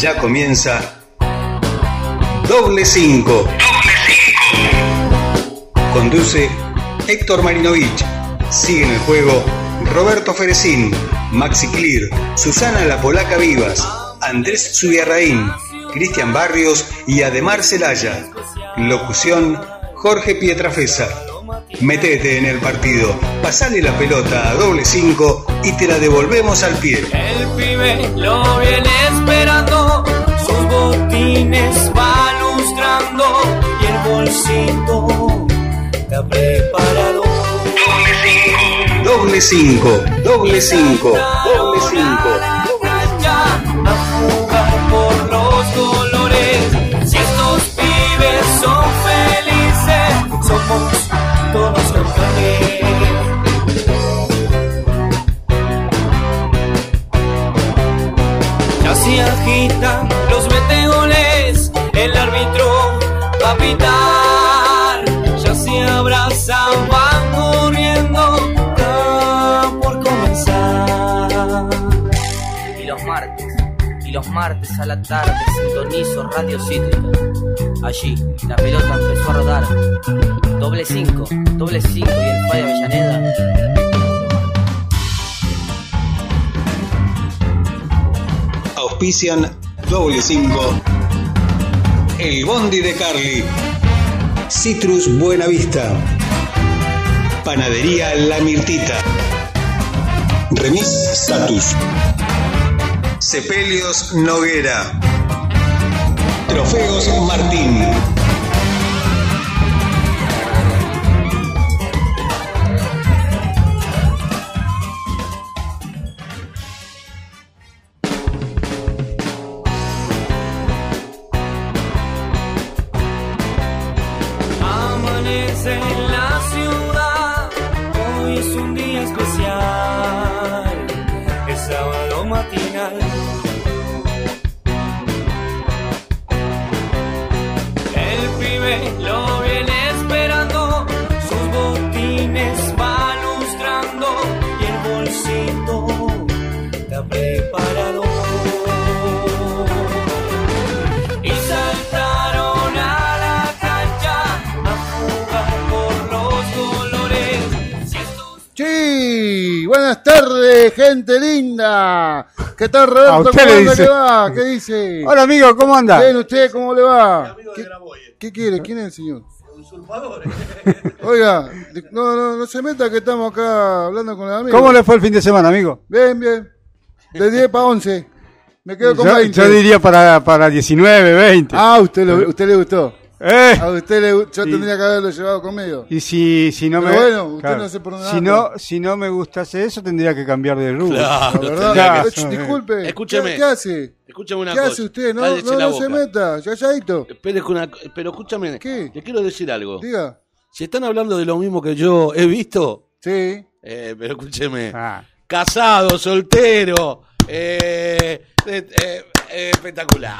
Ya comienza Doble 5. Conduce Héctor Marinovich. Sigue en el juego Roberto Ferecín, Maxi Clear, Susana La Polaca Vivas, Andrés Zubiarraín, Cristian Barrios y Ademar Celaya. Locución Jorge Pietrafesa. Metete en el partido, pasale la pelota a doble 5 y te la devolvemos al pie. El pibe lo viene esperando, sus botines va lustrando y el bolsito está preparado. Doble 5, doble 5, doble 5, doble 5. Agitan los meteoles, el árbitro va a pitar. Ya se abrazan, van corriendo, está por comenzar. Y los martes, y los martes a la tarde sintonizo Radio Cítrica. Allí la pelota empezó a rodar. Doble cinco, doble cinco y el Falla Avellaneda. Auspician doble 5. El Bondi de Carly. Citrus Buena Vista. Panadería La Mirtita. Remis Status. Sepelios Noguera. Trofeos Martín. Tardes, gente linda. ¿Qué tal, A Roberto? usted ¿Cómo le anda? dice. ¿Qué va? ¿Qué dice? Hola amigo, ¿cómo anda? Bien, ¿usted cómo le va? ¿Qué, qué quiere? ¿Quién es el señor? Oiga, de- no, no, no se meta que estamos acá hablando con el amigo. ¿Cómo le fue el fin de semana, amigo? Bien, bien. De 10 para 11. Me quedo con Yo, 20. yo diría para, para 19, 20. Ah, usted, lo- usted le gustó. Eh, A usted le Yo Y- tendría que haberlo llevado conmigo. Y si, si no Pero me... bueno, usted no pone si, nada. no, si no me gustase eso, tendría que cambiar de rubro. La Claro, verdad, tendría que- disculpe. Escúcheme. ¿Qué, qué hace? Escúchame una ¿Qué cosa. hace usted? No, no, no se meta. Ya, ya, Pero, una- pero escúchame, ¿Qué? le quiero decir algo. Diga. Si están hablando de lo mismo que yo he visto, Sí. eh, pero escúcheme, Ah. casado, soltero, eh, eh, eh, espectacular.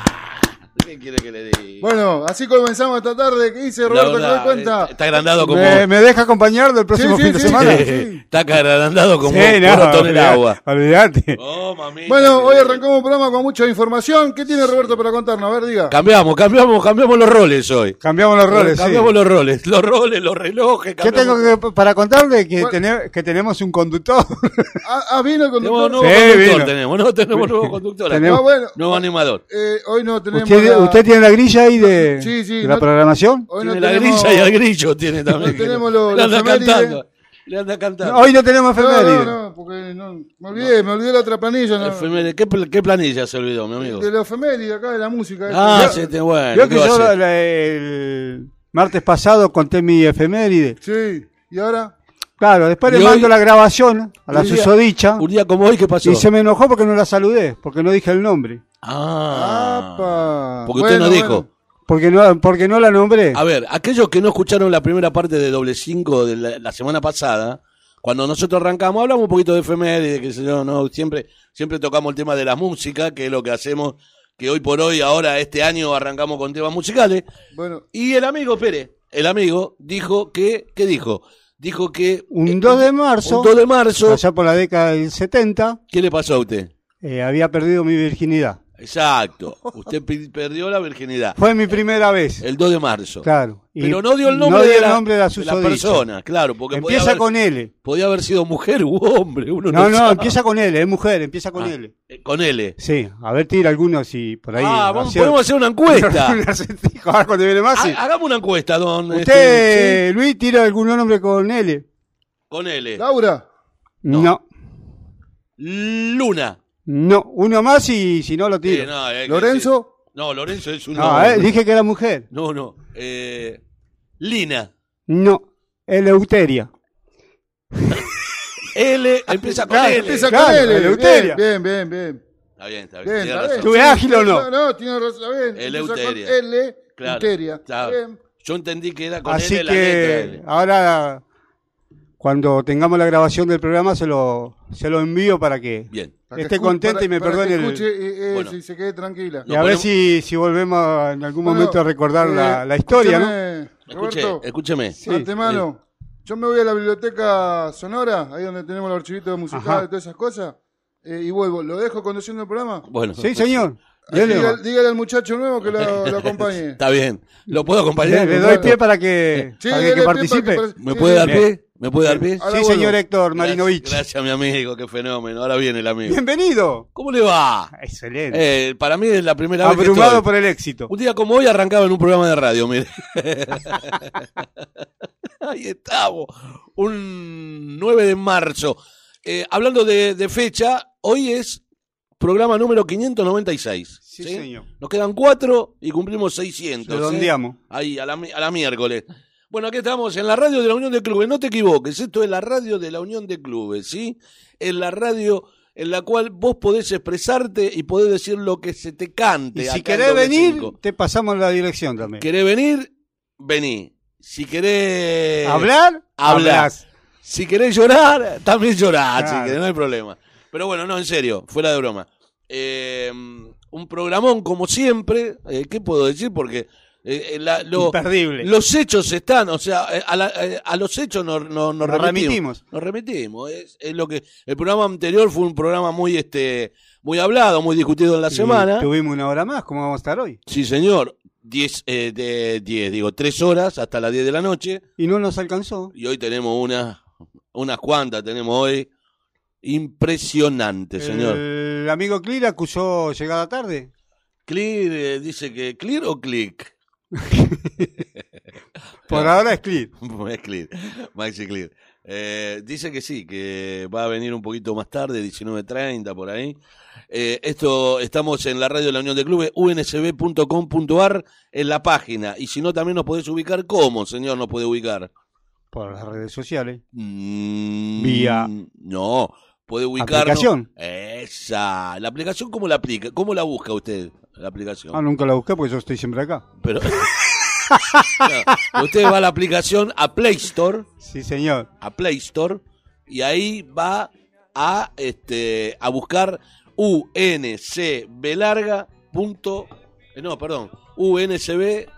¿Qué quiere que le diga? Bueno, así comenzamos esta tarde. ¿Qué dice Roberto? ¿Qué verdad, me cuenta? eh, Está agrandado como... ¿Me, me deja acompañar del próximo Sí, fin sí, de sí, semana? sí. Está agrandado como Sí, un no, ratón en agua. Olvídate. Oh, Bueno, hoy arrancamos un programa con mucha información. ¿Qué tiene Roberto para contarnos? A ver, diga. Cambiamos, cambiamos, cambiamos los roles hoy. Cambiamos los roles, sí. cambiamos los roles, los roles, los relojes. ¿Qué tengo que, para contarle? Que, Bueno. tene- que tenemos un conductor. Ah, ah, vino el Tenemos conductor. nuevo Sí, conductor, vino. tenemos, no tenemos nuevo conductor. Tenemos- Ah, bueno. Nuevo animador. Eh, hoy no tenemos. ¿Usted, ¿Usted tiene la grilla ahí de, Sí, sí, de la no- programación? Hoy no tiene la tenemos- grilla y el grillo tiene también. no tenemos lo- le anda efeméride. cantando. Le anda cantando. Hoy no tenemos No, efeméride. no, no, porque no, me olvidé, me olvidé la otra planilla. ¿Qué, qué planilla se olvidó, mi amigo? de la efeméride acá, de la música. Ah, Yo- sí, te- bueno. Yo ¿qué que yo la- el martes pasado conté mi efeméride. Sí, y ahora. Claro, después le hoy- mando la grabación a la susodicha Un día como hoy, ¿qué pasó? y se me enojó porque no la saludé, porque no dije el nombre. Ah. Apa. Porque usted no Bueno, dijo. bueno. Porque no, porque no la nombré. A ver, aquellos que no escucharon la primera parte de Doble 5 de la, la semana pasada, cuando nosotros arrancamos, hablamos un poquito de efeméride, que yo, no, siempre, siempre tocamos el tema de la música, que es lo que hacemos, que hoy por hoy, ahora, este año, arrancamos con temas musicales. Bueno, Y el amigo Pérez, el amigo, dijo que, ¿qué dijo? Dijo que... un eh, 2 de marzo, Un 2 de marzo. allá por la década del 70, ¿Qué le pasó a usted? eh, había perdido mi virginidad. Exacto. Usted perdió la virginidad. Fue mi primera vez. El 2 de marzo. Claro. Y Pero no dio el nombre, no dio de, el la, nombre de la de la susodicha. persona, claro, porque Empieza haber, con L. podía haber sido mujer u hombre. Uno no, No, empieza con L, es mujer, empieza con Ah, L. eh, Con L. Sí, a ver, tira algunos si por ahí. ah, vamos, podemos hacer una encuesta. Un acertijo, a ver cuando viene más. sí. Ha- Hagamos una encuesta, don. Usted, este, sí, Luis, tira algún nombre con L. con L. Laura. No. no. Luna. Uno más y si no lo Eh, tiro. no, eh, Lorenzo. No, Lorenzo es un No, nombre. eh, dije que era mujer. No, no. Eh, Lina. No, Eleuteria. L empieza con Claro, L. Empieza Claro, con L. Eleuteria. Bien, bien, bien. bien. Está bien, está bien. Bien, tiene está razón. bien. ¿Estuve ágil o no? No, no, tiene razón. Está bien. Eleuteria. L. Claro, Euteria. claro. Bien. Yo entendí que era con Así L la letra que L. ahora, cuando tengamos la grabación del programa, se lo, se lo envío para que Bien. Esté contenta para- y me para que perdone el... escuche y, eh, Bueno. y se quede tranquila. Y a ver si, si volvemos en algún Bueno, momento a recordar la, eh, la historia, ¿no? escúchame, Roberto, escúcheme. Sí. antemano, yo me voy a la biblioteca sonora, ahí donde tenemos los archivitos musicales y todas esas cosas, eh, y vuelvo. ¿Lo dejo conduciendo el programa? Bueno. Sí, señor. Dígale, al muchacho nuevo que lo, lo acompañe. Está bien. ¿Lo puedo acompañar? le doy pie para que, Sí, para que, para participe. que- ¿Me sí, puede sí. dar Bien. pie? ¿Me puede dar pie? Ahora Sí, vuelvo. señor Héctor Marinovich. Gracias, gracias, mi amigo, qué fenómeno. Ahora viene el amigo. Bienvenido. ¿Cómo le va? Excelente. Eh, para mí es la primera vez que Abrumado por el éxito. Un día como hoy arrancaba en un programa de radio, mire. Ahí estamos. Un 9 de marzo. Eh, hablando de, de fecha, hoy es programa número 596. Sí, señor. Nos quedan cuatro y cumplimos 600. ¿eh? Redondeamos. Ahí, a la, a la miércoles. Bueno, aquí estamos en la radio de la Unión de Clubes. No te equivoques, esto es la radio de la Unión de Clubes, ¿sí? Es la radio en la cual vos podés expresarte y podés decir lo que se te cante. Y si querés venir, te pasamos la dirección también. ¿Querés venir? Vení. Si querés ¿Hablar? Hablás. Si querés llorar, también llorás, Claro. si querés, no hay problema. Pero bueno, no, en serio, fuera de broma. Eh, un programón como siempre, eh, ¿qué puedo decir? Porque eh, la- lo- Imperdible. los hechos están, o sea, eh, a, la- eh, a los hechos nos, nos- nos Nos remitimos. Nos remitimos. Es, es lo que el programa anterior fue un programa muy este muy hablado, muy discutido en la Y semana. Tuvimos una hora más, ¿cómo vamos a estar hoy? Sí, señor. 10 eh, de 10, digo, tres horas hasta las 10 de la noche. Y no nos alcanzó. Y hoy tenemos una, unas cuantas, tenemos hoy. Impresionante, señor. El amigo Clear acusó llegada tarde. Clear eh, dice que clear o click. Por ahora es Clear. es clear, Maxi Clear. Eh, dice que sí, que va a venir un poquito más tarde, 19.30 por ahí. Eh, esto estamos en la radio de la Unión de Clubes, unsb.com.ar, en la página. Y si no, también nos podés ubicar. ¿Cómo, señor, nos puede ubicar? Por las redes sociales. Mm, Vía No, puede ubicarnos. aplicación. Esa. ¿La aplicación cómo la aplica? ¿Cómo la busca usted, la aplicación? Ah, nunca la busqué porque yo estoy siempre acá. Pero. No, usted va a la aplicación a Play Store, Sí, señor. a Play Store, y ahí va a este a buscar UNCB larga punto, eh, no, perdón, UNCB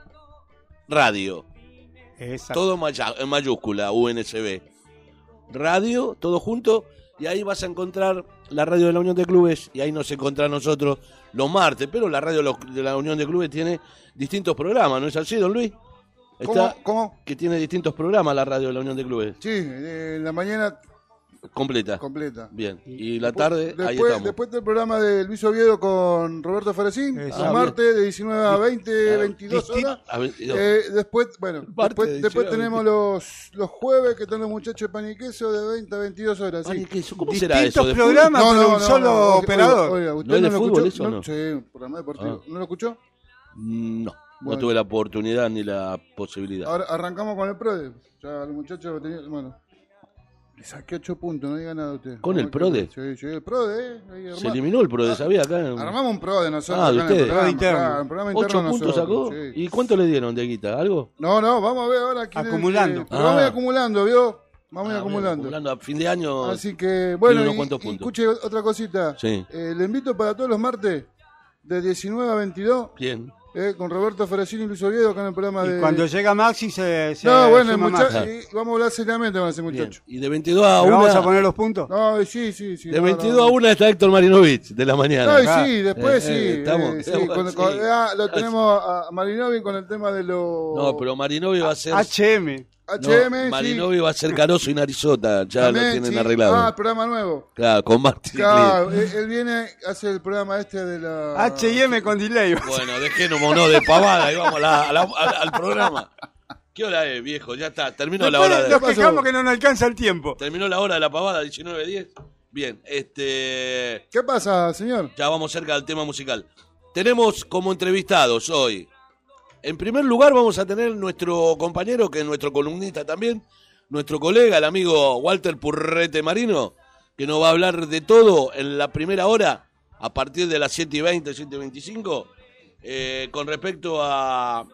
radio. Exacto. Todo en mayúscula, UNCB. Radio, todo junto, y ahí vas a encontrar la radio de la Unión de Clubes, y ahí nos encontrás nosotros los martes, pero la radio de la Unión de Clubes tiene distintos programas, ¿no es así, don Luis? ¿Cómo? que tiene distintos programas la radio de la Unión de Clubes, Sí, eh, en la mañana completa. completa. Bien, y la tarde, ahí Después, estamos. después del programa de Luis Oviedo con Roberto Ferecín, Exacto. el martes de 19 a 20, 22 Disti- horas. A ver, no, Eh, después, bueno, después, de después 19 a tenemos los, los jueves que están los muchachos de pan y queso de 20 a 22 horas. Sí. ¿qué eso? ¿Cómo será Distintos eso? programas No, con no, un no, solo no, oiga, operador. Oiga, ¿usted ¿No es de lo fútbol escuchó? eso o no? Sí, un programa deportivo. Ah. ¿No lo escuchó? fútbol? No, no Bueno. tuve la oportunidad ni la posibilidad. Ahora arrancamos con el PRODE. Ya los muchachos tenían, bueno. Le saqué 8 puntos, no diga nada usted. ¿Con el PRODE? Sí, sí, el PRODE, eh. Ahí Se eliminó el pro de sabía acá. Armamos un PRODE nosotros. Ah, de acá en el ustedes. programa, PRODE interno. el programa interno ¿Ocho puntos nosotros, sacó? sí. ¿Y cuánto le dieron de guita? ¿Algo? No, no, vamos a ver ahora quién es el que- Acumulando. pero vamos a ir Ah. acumulando, ¿vio? Vamos a ir Ah, acumulando. acumulando a fin de año. Así que, bueno, unos y, cuantos y puntos. escuche otra cosita. Sí. Eh, le invito para todos los martes, de 19 a 22, Bien. Eh, con Roberto Ferracini y Luis Oviedo acá en el programa Y de... cuando llega Maxi se, se No, bueno, suma muchacho, Maxi. y vamos a hablar seriamente con ese Bien. muchacho. Y de 22 a ¿Le 1. vamos a poner los puntos? No, sí, sí, sí. De no, 22 no. a 1 está Héctor Marinovich de la mañana. No, y Ah, sí, después eh, sí. eh, estamos- eh, sí, estamos- cuando- sí. cuando- ah, lo tenemos a Marinovi con el tema de los... No, pero Marinovi va a ser. HM. HM, no, sí. Marinovi va a ser Caroso y Narizota. Ya También, lo tienen sí. arreglado. Ah, programa nuevo. Claro, con Martín. Claro, él, él viene, hace el programa este de la... HM con delay. Bueno, dejémonos de pavada y vamos a la- a la- al, al programa. ¿Qué hora es, viejo? Ya está, terminó la hora de, nos pasó? quejamos que no nos alcanza el tiempo. terminó la hora de la pavada, 19.10. Bien, este ¿Qué pasa, señor? ya vamos cerca del tema musical. Tenemos como entrevistados hoy. En primer lugar vamos a tener nuestro compañero, que es nuestro columnista también, nuestro colega, el amigo Walter Purrete Marino, que nos va a hablar de todo en la primera hora, a partir de las 7 y 20, 7 y 25, eh, con respecto a,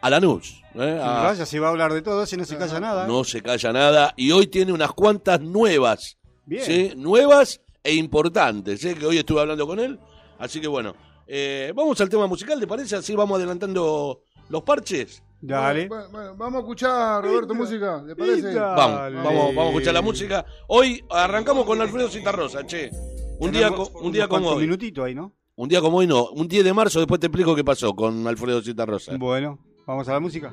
a Lanús. ¿eh? A- si va a hablar de todo, si no se calla nada. no se calla nada. Y hoy tiene unas cuantas nuevas. Bien. ¿sí? Nuevas e importantes. ¿eh? Que hoy estuve hablando con él. Así que bueno. Eh, vamos al tema musical, ¿te parece? Así vamos adelantando los parches. Dale. Bueno, bueno, vamos a escuchar, Roberto, música, ¿le parece? Vamos, Dale. vamos, vamos a escuchar la música. Hoy arrancamos con Alfredo Citarrosa, che. Un día, Tenemos co- un día como hoy. minutitos ahí, ¿no? Un día como hoy no. Un 10 de marzo, después te explico qué pasó con Alfredo Citarrosa. Bueno, vamos a la música.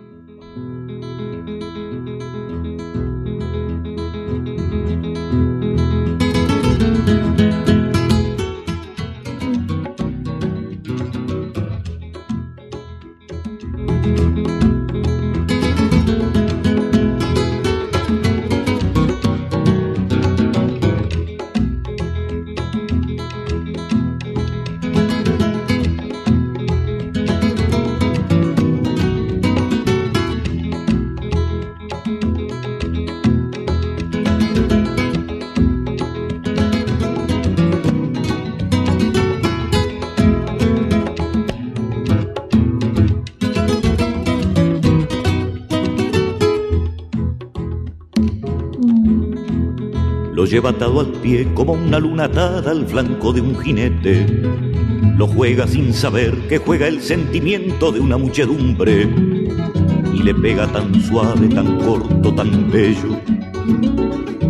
Lleva atado al pie como una luna atada al flanco de un jinete. Lo juega sin saber que juega el sentimiento de una muchedumbre. Y le pega tan suave, tan corto, tan bello.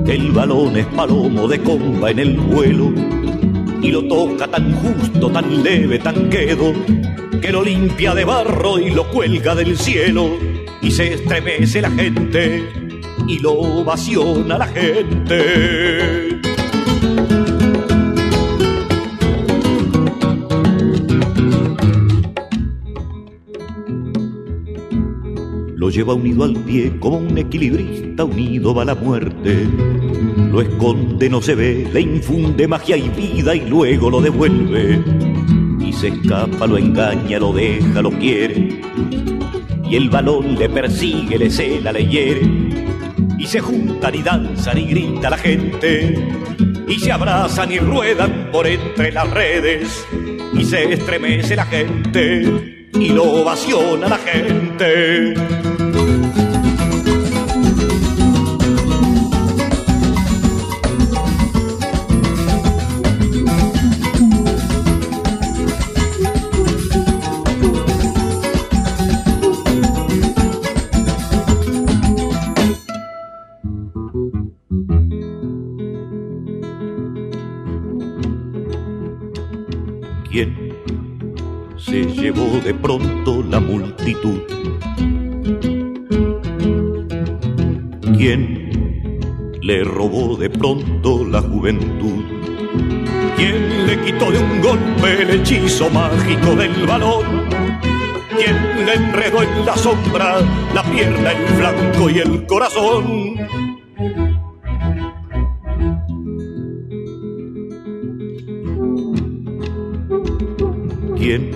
El balón es palomo de comba en el vuelo. Y lo toca tan justo, tan leve, tan quedo. Que lo limpia de barro y lo cuelga del cielo. Y se estremece la gente y lo ovaciona la gente. Lo lleva unido al pie como un equilibrista unido va la muerte. Lo esconde, no se ve, le infunde magia y vida y luego lo devuelve. Y se escapa, lo engaña, lo deja, lo quiere. Y el balón le persigue, le cela, le hiere se juntan y danzan y grita la gente y se abrazan y ruedan por entre las redes y se estremece la gente y lo ovaciona la gente. Mágico del balón? ¿Quién le enredó en la sombra la pierna, el flanco y el corazón? ¿Quién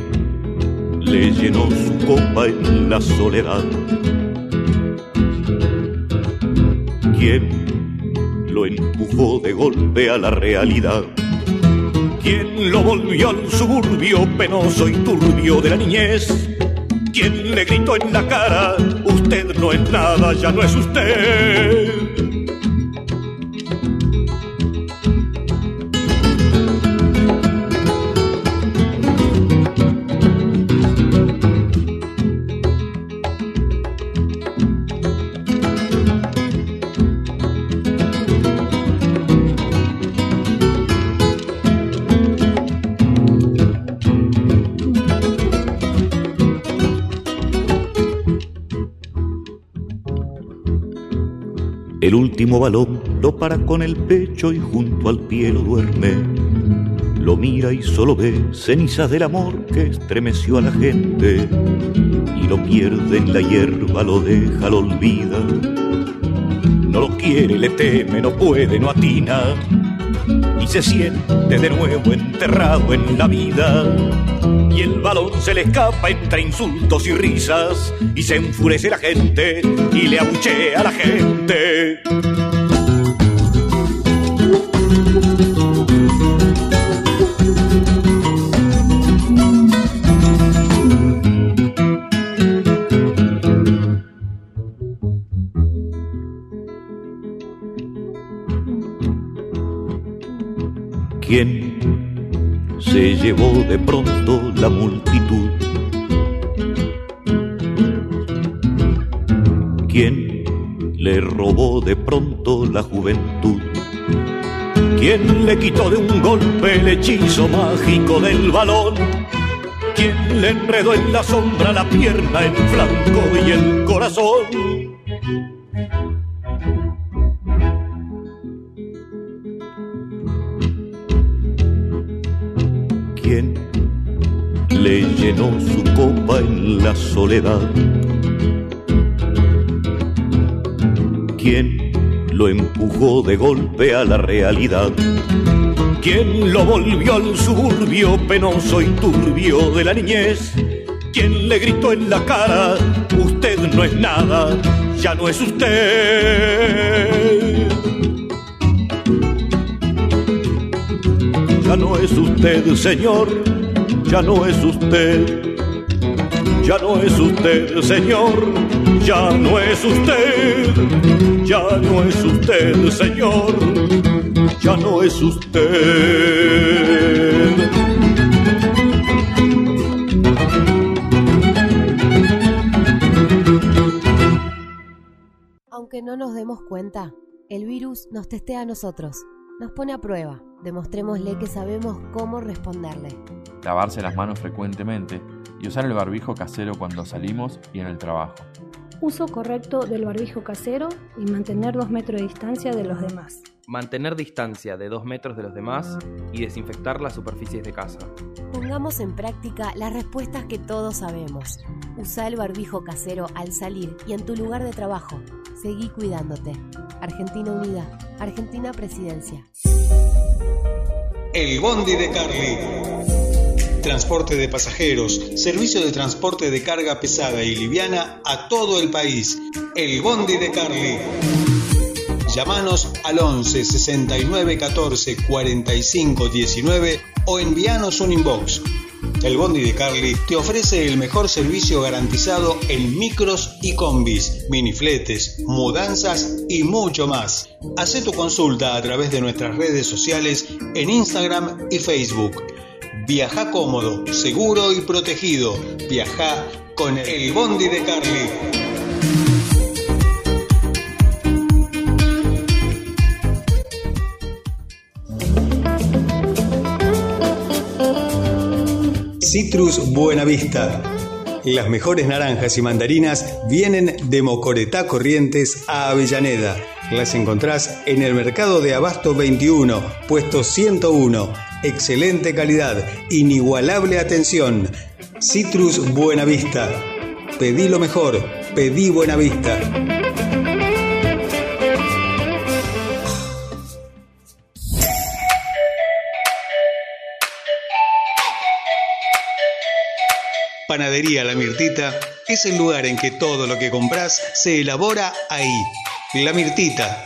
le llenó su copa en la soledad? ¿Quién lo empujó de golpe a la realidad? ¿Quién lo volvió al suburbio penoso y turbio de la niñez? ¿Quién le gritó en la cara, usted no es nada, ya no es usted? El último balón lo para con el pecho y junto al pie lo duerme. Lo mira y solo ve cenizas del amor que estremeció a la gente. Y lo pierde en la hierba, lo deja, lo olvida. No lo quiere, le teme, no puede, no atina. Y se siente de nuevo enterrado en la vida. Y el balón se le escapa entre insultos y risas. Y se enfurece la gente y le abuchea a la gente. Mágico del balón? ¿Quién le enredó en la sombra la pierna, el flanco y el corazón? ¿Quién le llenó su copa en la soledad? ¿Quién lo empujó de golpe a la realidad? ¿Quién lo volvió al suburbio penoso y turbio de la niñez? ¿Quién le gritó en la cara, usted no es nada, ya no es usted? Ya no es usted, señor, ya no es usted. Ya no es usted, señor, ya no es usted. Ya no es usted, señor, ya no es usted. Aunque no nos demos cuenta, el virus nos testea a nosotros, nos pone a prueba. Demostrémosle que sabemos cómo responderle. lavarse las manos frecuentemente y usar el barbijo casero cuando salimos y en el trabajo. Uso correcto del barbijo casero y mantener dos metros de distancia de los demás. Mantener distancia de 2 metros de los demás y desinfectar las superficies de casa. Pongamos en práctica las respuestas que todos sabemos. Usa el barbijo casero al salir y en tu lugar de trabajo. Seguí cuidándote. Argentina Unida. Argentina Presidencia. El Bondi de Carly. Transporte de pasajeros, servicio de transporte de carga pesada y liviana a todo el país. El Bondi de Carly. Llámanos al 11 69 14 45 19 o envíanos un inbox. El Bondi de Carly te ofrece el mejor servicio garantizado en micros y combis, minifletes, mudanzas y mucho más. Haz tu consulta a través de nuestras redes sociales en Instagram y Facebook. Viaja cómodo, seguro y protegido. Viaja con el Bondi de Carly. Citrus Buenavista. Las mejores naranjas y mandarinas vienen de Mocoretá Corrientes a Avellaneda. Las encontrás en el Mercado de Abasto 21, puesto 101. Excelente calidad, inigualable atención. Citrus Buenavista. Pedí lo mejor, pedí Buenavista. Panadería La Mirtita es el lugar en que todo lo que compras se elabora ahí. La Mirtita.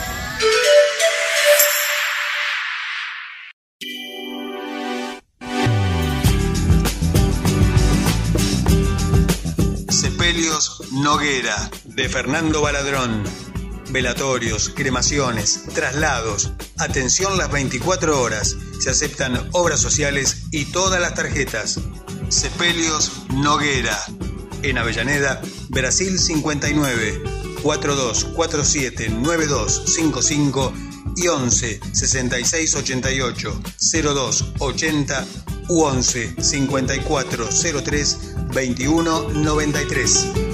Noguera, de Fernando Baladrón. Velatorios, cremaciones, traslados. Atención las 24 horas. Se aceptan obras sociales y todas las tarjetas. Sepelios Noguera. En Avellaneda, Brasil 59, 4247 9255 y 11 66 88 02 80 u 11 54 03 21 93.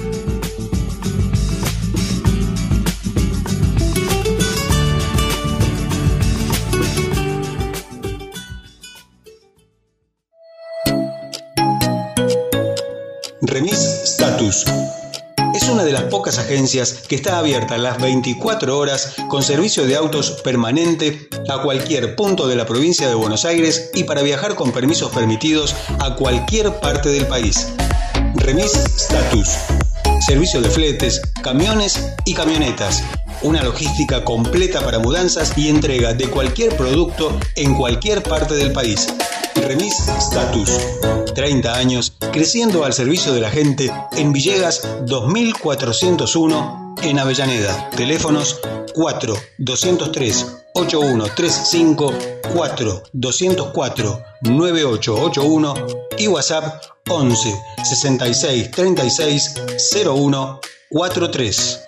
Remis Status. Es una de las pocas agencias que está abierta las 24 horas con servicio de autos permanente a cualquier punto de la provincia de Buenos Aires y para viajar con permisos permitidos a cualquier parte del país. Remis Status. Servicio de fletes, camiones y camionetas. Una logística completa para mudanzas y entrega de cualquier producto en cualquier parte del país. Remis Status. 30 años creciendo al servicio de la gente en Villegas 2401 en Avellaneda. Teléfonos 4 203 8135 4 204 9881 y WhatsApp 11 66 36 01 43.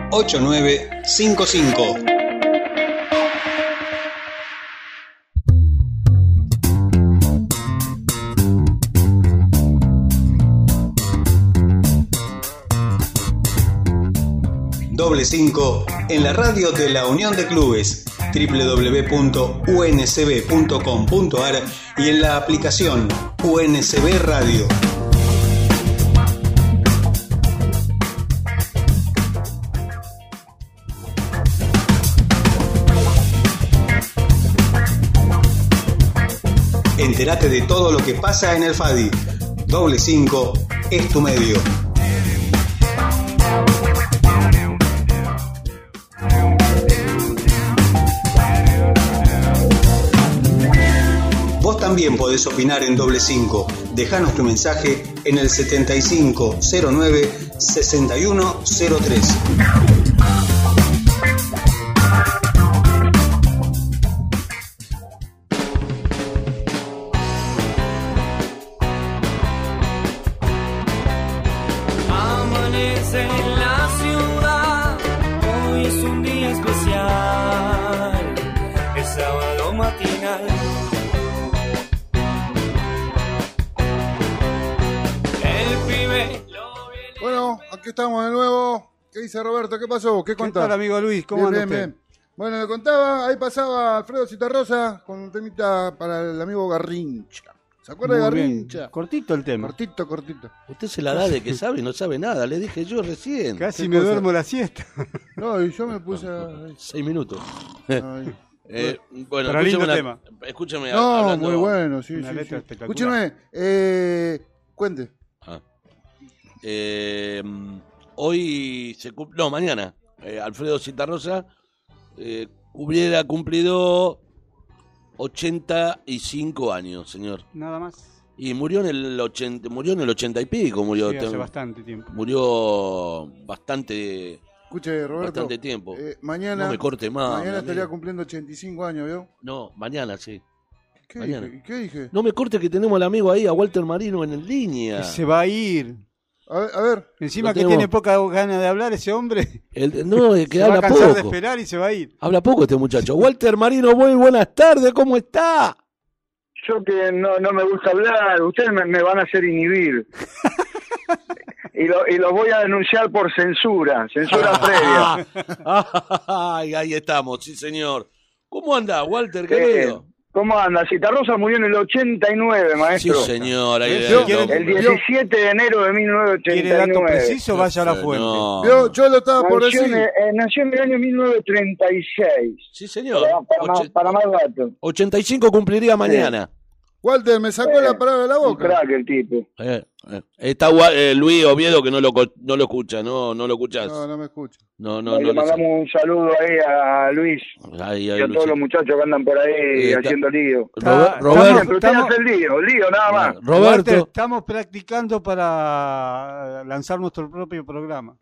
8955. Doble 5 en la radio de la Unión de Clubes www.uncb.com.ar y en la aplicación UNCB Radio. Entérate de todo lo que pasa en el FADI. Doble 5 es tu medio. Vos también podés opinar en doble 5. Dejanos tu mensaje en el 7509 6103. Aquí estamos de nuevo. ¿Qué dice Roberto? ¿Qué pasó? ¿Qué contás? tal, amigo Luis? ¿Cómo bien, anda bien, usted? bien. Bueno, le contaba, ahí pasaba Alfredo Citarrosa con un temita para el amigo Garrincha. ¿Se acuerda de bien. Garrincha? Cortito el tema. Cortito, cortito. Usted se la da de que sabe y no sabe nada, le dije yo recién. Casi ¿Qué me cosa? duermo la siesta. No, y yo me puse a... Seis minutos. Ay. Eh, bueno, Pero lindo tema. escúcheme No, hablando- muy bueno, sí, Una sí, letra sí. espectacular. Escúcheme, eh, cuente. Eh, hoy se cum- no, mañana, eh, Alfredo Citarrosa eh, hubiera cumplido 85 años, señor. Nada más. Y murió en el 80, murió en el 80 y pico, murió. Sí, hace bastante tiempo. Murió bastante Escuche, Roberto. bastante tiempo. eh, mañana, no me corte más. mañana estaría cumpliendo 85 años, ¿vio? No, mañana sí. ¿Qué Mañana. dije? ¿Qué dije? No me corte que tenemos al amigo ahí, a Walter Marino en línea. Que se va a ir. A ver, a ver. Encima que tenemos. tiene poca gana de hablar ese hombre. El- no, es que se va a habla cansar de poco. esperar y se va a ir. Habla poco este muchacho. Walter Marino, muy buenas tardes, ¿cómo está? Yo que no, no me gusta hablar, ustedes me, me van a hacer inhibir. y, lo, y los voy a denunciar por censura, censura previa. Ay, ahí estamos, sí señor. ¿Cómo anda, Walter, querido? ¿Cómo anda? Citarrosa murió en el 89, Sí, maestro. señor. Ahí, ¿Sí? ahí, ¿Quieren- no, El 17 de enero de ¿Quiere dato 1989. preciso? Vaya a la fuente. no. Yo, yo lo estaba por Nació decir. en, eh, nació en el año 1936. Sí, señor. Para, para más, Oche- para más datos. 85 cumpliría mañana. Walter, me sacó Eh, la palabra de la Un boca. crack el tipo. Eh, eh. Está eh, Luis Oviedo que no lo, co- no lo escucha, no, no lo escuchas. No, no me escucho. No, no, le no. lo mandamos un saludo ahí a Luis sé. Ahí, y ahí, a todos Luisito. los muchachos que andan por ahí Eh, está- haciendo lío. Rober- Está- Roberto, estamos- hace el lío, lío nada más. Walter, Roberto, estamos practicando para lanzar nuestro propio programa.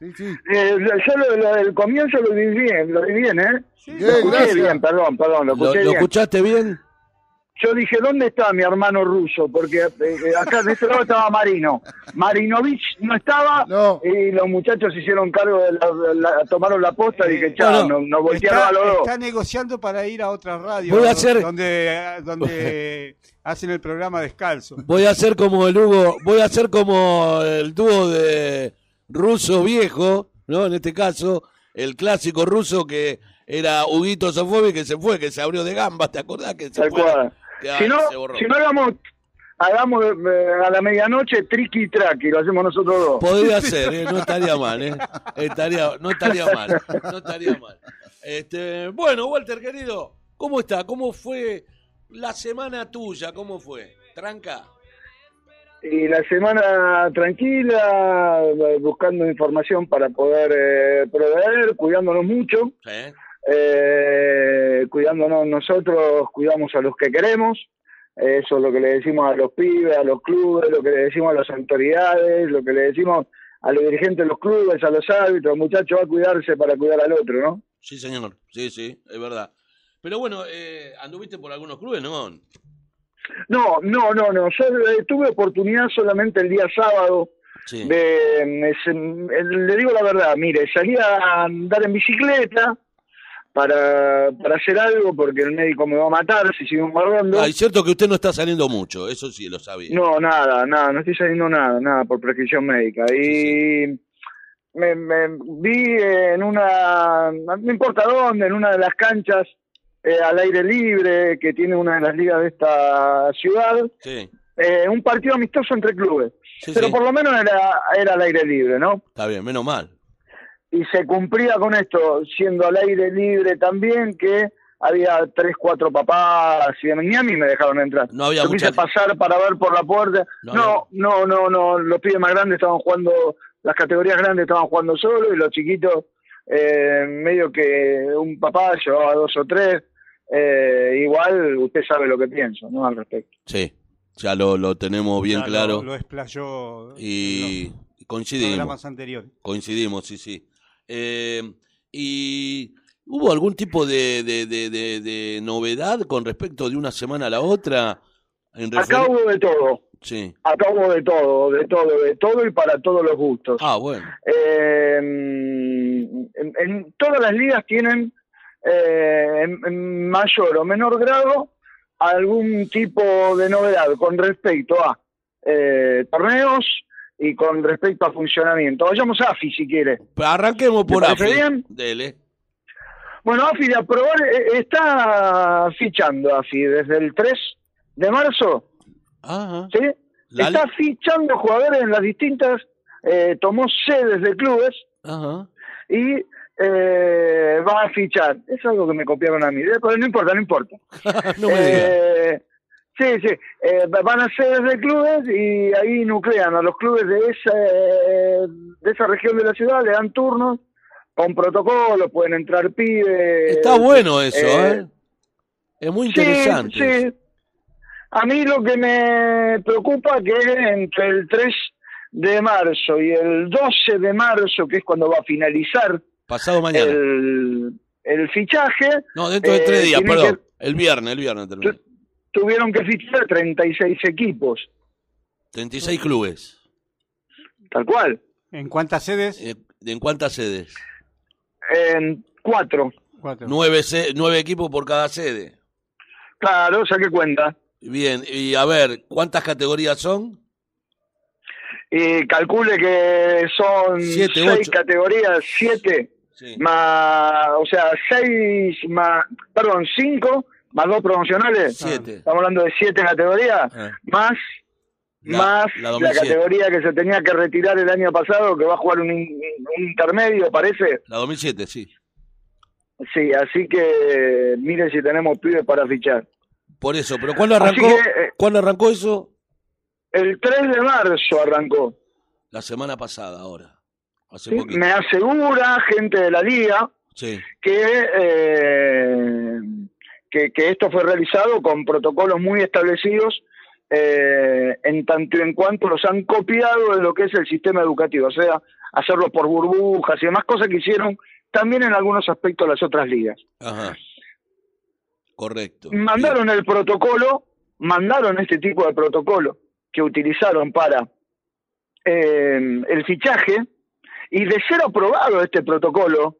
Sí, sí. Eh, yo lo, lo del comienzo lo vi bien, lo vi bien, ¿eh? Bien, Lo escuché gracias. bien, perdón, perdón, lo ¿lo, escuché lo bien. escuchaste bien? Yo dije, ¿dónde está mi hermano ruso? Porque eh, acá de este lado estaba Marino. Marinovich no estaba No. y los muchachos se hicieron cargo de la, la- tomaron la posta y dije, chao, bueno, nos, nos voltearon Está, a los dos. está negociando para ir a otra radio Voy a do- hacer- donde, donde hacen el programa descalzo. Voy a hacer como el Hugo, voy a hacer como el dúo de ruso viejo, ¿no? En este caso, el clásico ruso que era Huguito Sofobi que se fue, que se abrió de gambas, ¿te acordás? Que se Tal fue? cual. Si no, si no hagamos, hagamos eh, a la medianoche triqui y traqui, lo hacemos nosotros dos. Podría ser, ¿eh? no estaría mal, ¿eh? Estaría, no estaría mal, no estaría mal. Este, bueno, Walter, querido, ¿cómo está? ¿Cómo fue la semana tuya? ¿Cómo fue? ¿Tranca? Y la semana tranquila, eh, buscando información para poder eh, proveer, cuidándonos mucho. ¿Sí? Eh, cuidándonos nosotros, cuidamos a los que queremos. Eso es lo que le decimos a los pibes, a los clubes, lo que le decimos a las autoridades, lo que le decimos a los dirigentes de los clubes, a los árbitros. Muchachos, va a cuidarse para cuidar al otro, ¿no? Sí, señor, sí, sí, es verdad. Pero bueno, eh, ¿anduviste por algunos clubes, no? No, no, no, no. Yo eh, tuve oportunidad solamente el día sábado Sí. de, se- eh, le digo la verdad, mire, salí a andar en bicicleta para, para hacer algo porque el médico me va a matar si sigo guardando. Ah, es cierto que usted no está saliendo mucho, eso sí lo sabía. No, nada, nada, no estoy saliendo nada, nada por prescripción médica. Y Me, me vi en una, no importa dónde, en una de las canchas eh, al aire libre que tiene una de las ligas de esta ciudad, Sí, eh, un partido amistoso entre clubes. Pero por lo menos era, era al aire libre, ¿no? está bien, menos mal. Y se cumplía con esto, siendo al aire libre también, que había tres, cuatro papás y ni a mí me dejaron entrar. No había Yo quise mucha- pasar para ver por la puerta. No No, no, no, no, los pibes más grandes estaban jugando, las categorías grandes estaban jugando solo y los chiquitos, eh, medio que un papá llevaba dos o tres. Eh, igual usted sabe lo que pienso, ¿no? Al respecto. Sí, ya lo, lo tenemos bien Ya lo- claro. Lo, explayó y coincidimos. programas anteriores. Coincidimos, sí, sí. Eh, ¿Y hubo algún tipo de, de, de, de- novedad con respecto de una semana a la otra? En Acá hubo de todo. Sí. Acá hubo de todo, de todo, de todo y para todos los gustos. Ah, bueno. Eh, en, en todas las ligas tienen eh, en, en mayor o menor grado algún tipo de novedad con respecto a eh, torneos y con respecto a funcionamiento. Vayamos a AFI si quiere. Pero arranquemos por ¿Le parece AFI. bien? Dele. Bueno, AFI de aprobar eh, está fichando AFI desde el 3 de marzo. Ajá. ¿sí? La- Está fichando jugadores en las distintas, eh, tomó sedes de clubes Ajá. y eh, va a fichar. Es algo que me copiaron a mí, eh, pero no importa, no importa. no me. Eh, sí, sí, eh, van a sedes de clubes y ahí nuclean a los clubes de esa, eh, de esa región de la ciudad, le dan turnos con protocolo, pueden entrar pibes. Está bueno eso, ¿eh? eh, Es muy Sí, interesante. Sí, A mí lo que me preocupa que entre el 3 de marzo y el 12 de marzo, que es cuando va a finalizar Pasado mañana. el, el fichaje, No, dentro de eh, tres días, tienen perdón. El viernes, el viernes termina. Tuvieron que fichar 36 equipos, 36 clubes. tal cual, ¿En cuántas sedes? Eh, ¿En cuántas sedes? en cuatro. Cuatro. Nueve, se- nueve equipos por cada sede. Claro, saqué cuenta. Bien, y a ver, ¿cuántas categorías son? Y calcule que son Siete, seis ocho. categorías, siete, Sí. más, o sea, seis más, perdón, cinco, más dos promocionales. Siete. Estamos hablando de siete categorías, Ah. más, La- más la la, 2007. categoría que se tenía que retirar el año pasado, que va a jugar un, in- un intermedio, parece. La 2007, sí. Sí, así que mire si tenemos pibes para fichar. Por eso, pero ¿cuándo arrancó? que, eh, ¿Cuándo arrancó eso? El 3 de marzo arrancó. La semana pasada, ahora. Hace ¿sí? Me asegura gente de la liga Sí. que, eh, que, que esto fue realizado con protocolos muy establecidos eh, en tanto y en cuanto los han copiado de lo que es el sistema educativo, o sea, hacerlo por burbujas y demás cosas que hicieron también en algunos aspectos las otras ligas. Ajá. Correcto. Mandaron el protocolo, mandaron este tipo de protocolo que utilizaron para eh, el fichaje y de ser aprobado este protocolo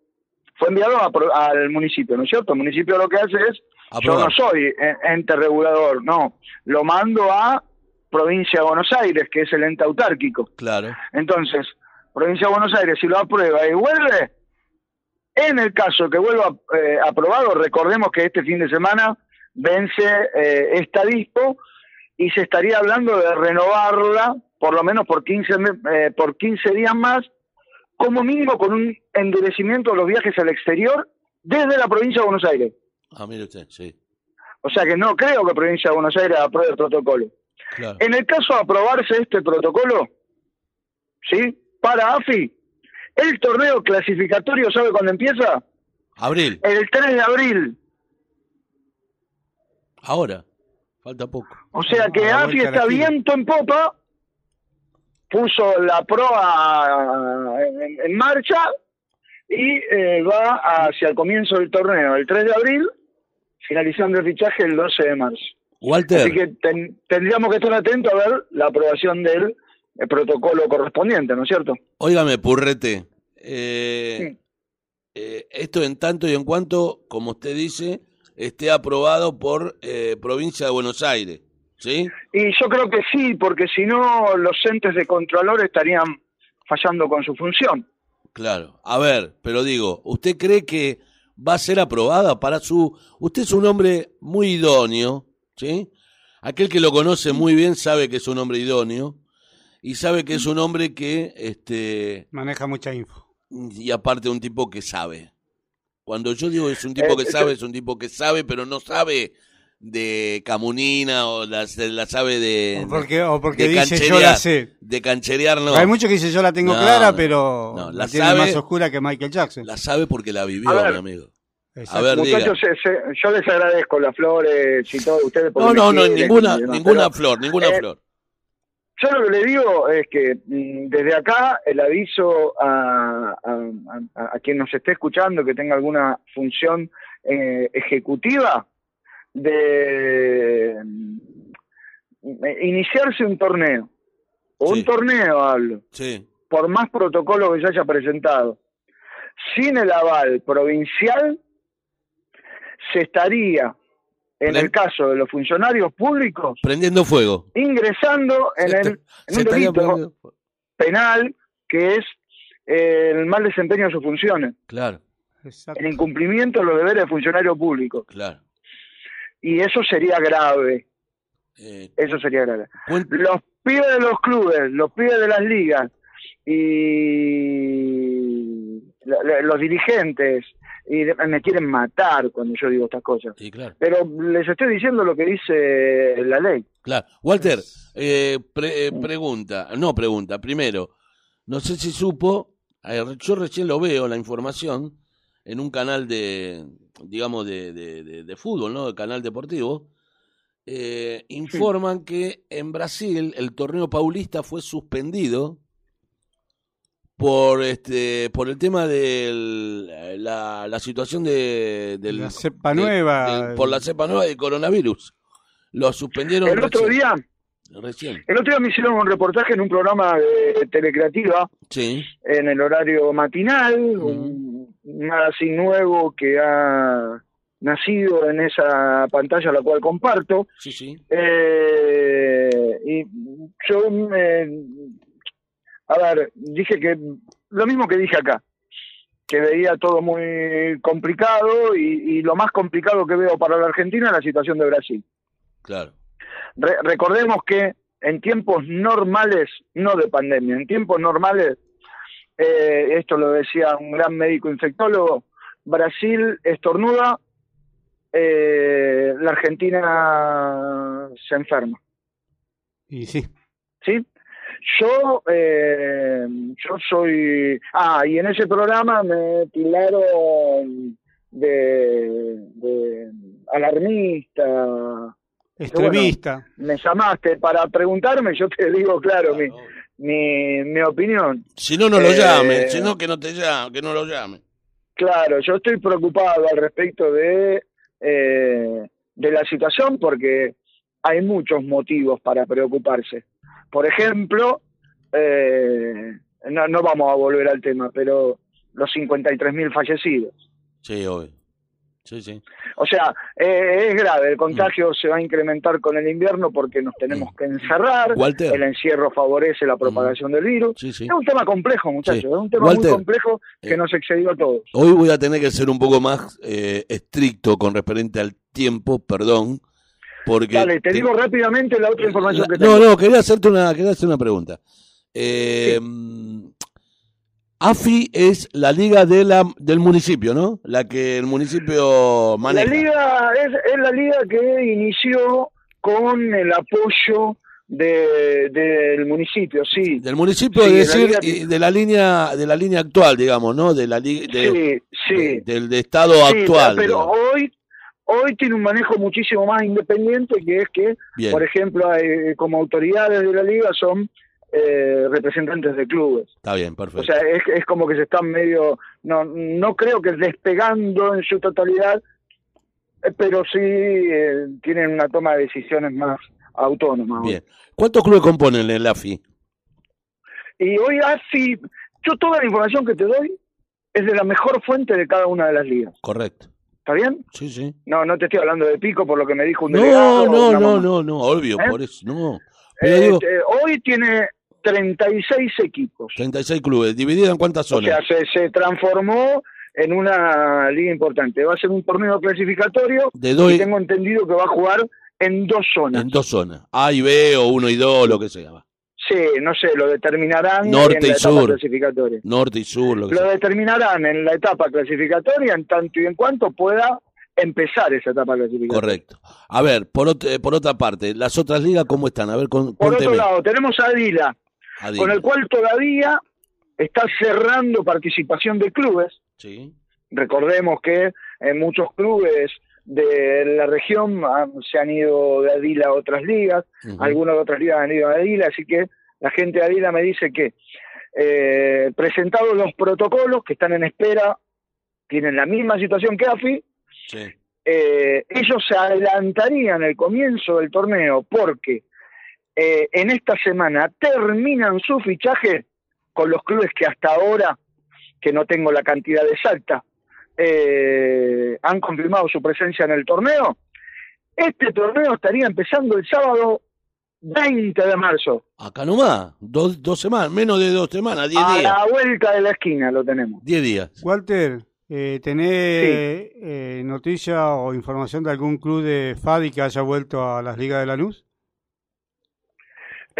fue enviado a al municipio, ¿no es cierto? El municipio lo que hace es, yo no soy ente regulador, no, lo mando a provincia de Buenos Aires, que es el ente autárquico. Claro. Entonces, provincia de Buenos Aires, si lo aprueba y vuelve, en el caso que vuelva eh, aprobado, recordemos que este fin de semana vence eh, esta dispo y se estaría hablando de renovarla por lo menos por 15, me- eh, por 15 días más, como mínimo con un endurecimiento de los viajes al exterior desde la provincia de Buenos Aires. Ah, mire usted, sí. O sea que no creo que provincia de Buenos Aires apruebe el protocolo. Claro. En el caso de aprobarse este protocolo, ¿sí? Para AFI, el torneo clasificatorio, ¿sabe cuándo empieza? Abril, El 3 de abril. ahora. Falta poco. O sea que A la AFI está viento en popa, puso la proa en, en marcha y eh, va hacia el comienzo del torneo, el 3 de abril, finalizando el fichaje el 12 de marzo. Walter. Así que ten- tendríamos que estar atentos a ver la aprobación del eh, protocolo correspondiente, ¿no es cierto? Óigame, Purrete. eh, eh, esto en tanto y en cuanto, como usted dice, esté aprobado por eh, provincia de Buenos Aires. ¿Sí? Y yo creo que sí, porque si no los entes de controlor estarían fallando con su función. Claro. A ver, pero digo, ¿usted cree que va a ser aprobada para su... Usted es un hombre muy idóneo, ¿sí? Aquel que lo conoce muy bien sabe que es un hombre idóneo y sabe que es un hombre que, este... Maneja mucha info. Y aparte un tipo que sabe. Cuando yo digo es un tipo que sabe, es un tipo que sabe, pero no sabe de camunina o la, la sabe de... O porque- o porque de dice, cancherear. "Yo la sé". De cancherear, no. Hay muchos que dicen yo la tengo No, clara, no, pero no, la, la tiene sabe- más oscura que Michael Jackson. La sabe porque la vivió, ver. mi amigo. A Exacto. ver, diga. Muchachos, se- se- yo les agradezco las flores y todo, ustedes No, no, no, quieren ninguna, demás, ninguna pero, flor, ninguna eh, flor. Yo lo que le digo es que mm, desde acá el aviso a, a, a- a quien nos esté escuchando que tenga alguna función eh, ejecutiva de iniciarse un torneo, o un torneo hablo, Sí. por más protocolo que se haya presentado, sin el aval provincial, se estaría, en el caso de los funcionarios públicos, Prendiendo fuego. ingresando en, el, en un delito penal que es eh, el mal desempeño de sus funciones, Claro, el incumplimiento de los deberes de funcionario público. claro. Y eso sería grave. Eh, Eso sería grave. Los pibes de los clubes, los pibes de las ligas y los dirigentes y me quieren matar cuando yo digo estas cosas. Sí, claro. Pero les estoy diciendo lo que dice la ley. Claro. Walter, eh, pre- eh, pregunta, no pregunta, primero, no sé si supo, yo recién lo veo, la información, en un canal de, digamos, de, de, de- de fútbol, ¿no? El canal deportivo, eh, informan que en Brasil el torneo paulista fue suspendido por este por el tema de la, la situación de del, La cepa de- nueva. del- por la cepa nueva del coronavirus lo suspendieron El otro recién. día, recién el otro día me hicieron un reportaje en un programa de Telecreativa sí en el horario matinal, un magazine nuevo que ha nacido en esa pantalla la cual comparto. sí sí Eh, y yo, me- a ver, dije que lo mismo que dije acá, que veía todo muy complicado y, y lo más complicado que veo para la Argentina es la situación de Brasil. claro Re- recordemos que en tiempos normales, no de pandemia, en tiempos normales, eh, esto lo decía un gran médico infectólogo, Brasil estornuda eh, la Argentina se enferma. Y sí. ¿sí? Yo, eh, yo soy... Ah, y en ese programa me tildaron de, de alarmista. Extremista. Bueno, me llamaste para preguntarme, yo te digo, claro, mi, mi, mi opinión. Si no, no lo Eh, llame. Si no, que no te llame, que no lo llame. Claro, yo estoy preocupado al respecto de, eh, de la situación porque hay muchos motivos para preocuparse. Por ejemplo, eh, no, no vamos a volver al tema, pero los 53.000 fallecidos. Sí, obvio. Sí, sí. O sea, eh, es grave, el contagio se va a incrementar con el invierno porque nos tenemos que encerrar, Walter. el encierro favorece la propagación del virus. Sí, sí. Es un tema complejo, muchachos, Sí. es un tema Walter, muy complejo que eh, nos excedió a todos. Hoy voy a tener que ser un poco más eh, estricto con referente al tiempo, perdón. Porque Dale, te te- digo rápidamente la otra información que No, tengo. no, quería hacerte una, quería hacer una pregunta. Eh, AFI es la liga de la, del municipio, ¿no? La que el municipio La maneja. liga es, es la liga que inició con el apoyo de, del municipio, sí. Del municipio, Sí, es la decir, liga- de la línea, de la línea actual, digamos, ¿no? De la de- sí, sí. del de estado Sí, actual. pero digamos. hoy hoy tiene un manejo muchísimo más independiente que es que, Bien. por ejemplo, como autoridades de la liga son eh, representantes de clubes. Está bien, O perfecto. sea, es, es como que se están medio, no, no creo que despegando en su totalidad, eh, pero sí eh, tienen una toma de decisiones más autónoma. bien. ¿Cuántos clubes componen el AFI? Y hoy así, yo toda la información que te doy es de la mejor fuente de cada una de las ligas. Correcto. ¿Está bien? Sí, sí. No, no te estoy hablando de pico por lo que me dijo un delegado. No, o no, no, mamá. no, no, obvio, ¿Eh? por eso, no. Pero Eh, digo, eh, hoy tiene 36 equipos. 36 clubes, divididos en cuántas O zonas? sea, se, se transformó en una liga importante. Va a ser un torneo clasificatorio De dos- y tengo entendido que va a jugar en dos zonas. En dos zonas. A y B o uno y dos, lo que sea. Sí, no sé, lo determinarán Norte en la y etapa sur. clasificatoria. Norte y sur, lo que Lo sea. determinarán en la etapa clasificatoria en tanto y en cuanto pueda empezar esa etapa clasificatoria. Correcto. A ver, por, ot- eh, por otra parte, las otras ligas, ¿cómo están? A ver, con, Por otro lado, tenemos a Dila, Adil. con el cual todavía está cerrando participación de clubes. Sí. Recordemos que en muchos clubes de la región han- se han ido de Adila a otras ligas, Ujú. algunas de otras ligas han ido a Adila, así que la gente de Adila me dice que eh, presentados los protocolos que están en espera, tienen la misma situación que AFI, Sí. eh, ellos se adelantarían el comienzo del torneo porque eh, en esta semana terminan su fichaje con los clubes que hasta ahora, que no tengo la cantidad exacta, eh, han confirmado su presencia en el torneo. Este torneo estaría empezando el sábado 20 de marzo. Acá nomás, dos, dos semanas, menos de dos semanas, diez A días. la vuelta de la esquina lo tenemos. Diez días. Walter, eh, ¿tenés eh, noticia o información de algún club de FADI que haya vuelto a las ligas de la luz?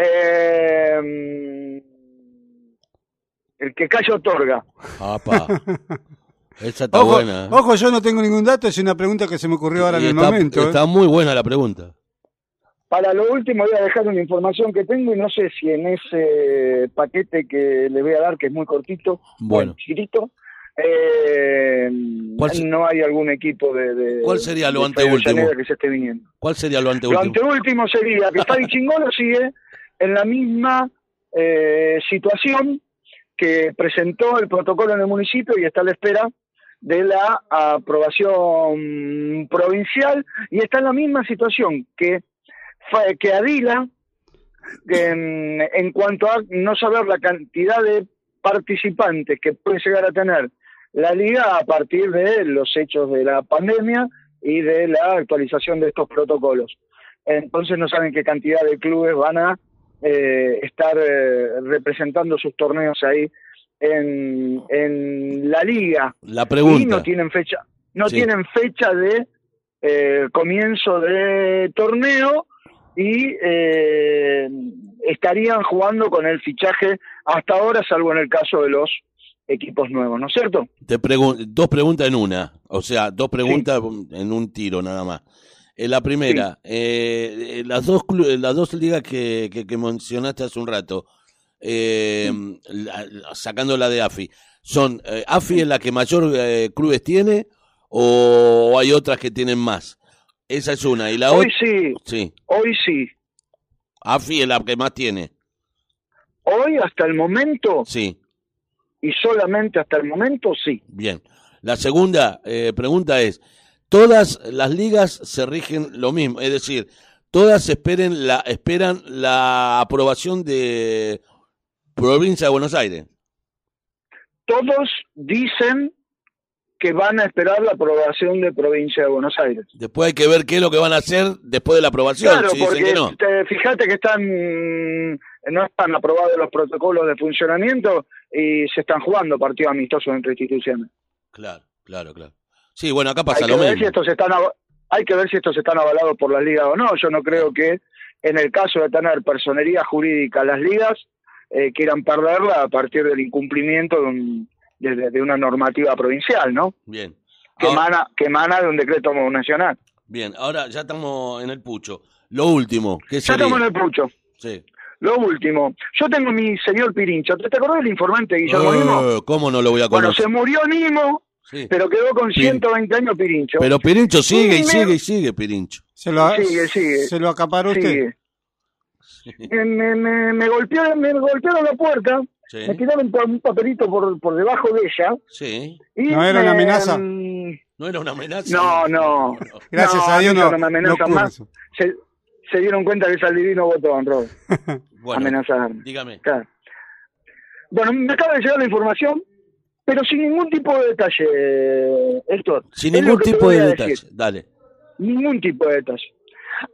Eh, el que calla otorga. Apa. Esa está Ojo, buena. ¿eh? ojo, yo no tengo ningún dato, es una pregunta que se me ocurrió ahora Y en el está, momento. ¿eh? está muy buena la pregunta. Para lo último voy a dejar una información que tengo y no sé si en ese paquete que le voy a dar, que es muy cortito, Bueno. chiquitito, eh, ¿Cuál se- no hay algún equipo de, de- ¿Cuál sería lo de anteúltimo? Que se esté viniendo. ¿Cuál sería lo Lo anteúltimo? anteúltimo sería que Fadi Chingolo sigue en la misma eh, situación que presentó el protocolo en el municipio y está a la espera de la aprobación provincial y está en la misma situación que, que Adila en, en cuanto a no saber la cantidad de participantes que puede llegar a tener la liga a partir de los hechos de la pandemia y de la actualización de estos protocolos. Entonces no saben qué cantidad de clubes van a eh, estar eh, representando sus torneos ahí en, en la liga. La pregunta. Y no tienen fecha, no Sí. tienen fecha de eh, comienzo de torneo y eh, estarían jugando con el fichaje hasta ahora, salvo en el caso de los equipos nuevos, ¿no es cierto? Te pregun- dos preguntas en una, o sea, dos preguntas en un tiro nada más. Eh, la primera, eh, eh, las dos las dos ligas que, que, que mencionaste hace un rato, eh, la- la- sacando la de AFI, son AFI es la que mayor eh, clubes tiene o, hay otras que tienen más. Esa es una y la Hoy otra, sí, sí, hoy sí. AFI es la que más tiene, Hoy hasta el momento sí. y solamente hasta el momento sí. Bien. La segunda eh, pregunta es, todas las ligas se rigen lo mismo, es decir, todas esperen la, esperan la aprobación de provincia de Buenos Aires. Todos dicen que van a esperar la aprobación de provincia de Buenos Aires. Después hay que ver qué es lo que van a hacer después de la aprobación, Claro, si dicen porque que no. te- fíjate que están no están aprobados los protocolos de funcionamiento y se están jugando partidos amistosos entre instituciones. Claro, claro, claro. Sí, bueno, acá Hay pasa que lo ver mismo. si estos están hay que ver si estos están avalados por las ligas o no. Yo no creo que en el caso de tener personería jurídica las ligas eh, quieran perderla a partir del incumplimiento de, un- de- de una normativa provincial, ¿no? Bien. Que Ahora- emana, que emana de un decreto nacional. Bien, ahora ya estamos en el pucho. Lo último, ¿qué Ya estamos en el pucho. Sí. Lo último, yo tengo mi señor Pirincho. ¿Te, acordás del informante Guillermo Nimo? Eh, ¿Cómo no lo voy a Bueno, conocer? se murió Nimo, Sí. pero quedó con Pir- 120 años Pirincho. Pero Pirincho sigue y me- sigue y sigue, Pirincho. ¿Se lo, Sigue, sigue. ¿se lo acaparó usted? Me, me, me, me golpeó, me golpearon la puerta, Sí. me tiraron un papelito por, por debajo de ella. Sí. Y ¿No era una me- amenaza? mm, No era una amenaza. No, no. Gracias No, a Dios no, más. Se, se dieron cuenta que es al divino botón, Rob. Bueno, Amenazar. dígame. Claro. Bueno, me acaba de llegar la información, pero sin ningún tipo de detalle, Héctor. Sin Es ningún tipo de detalle. decir. Dale. Ningún tipo de detalle.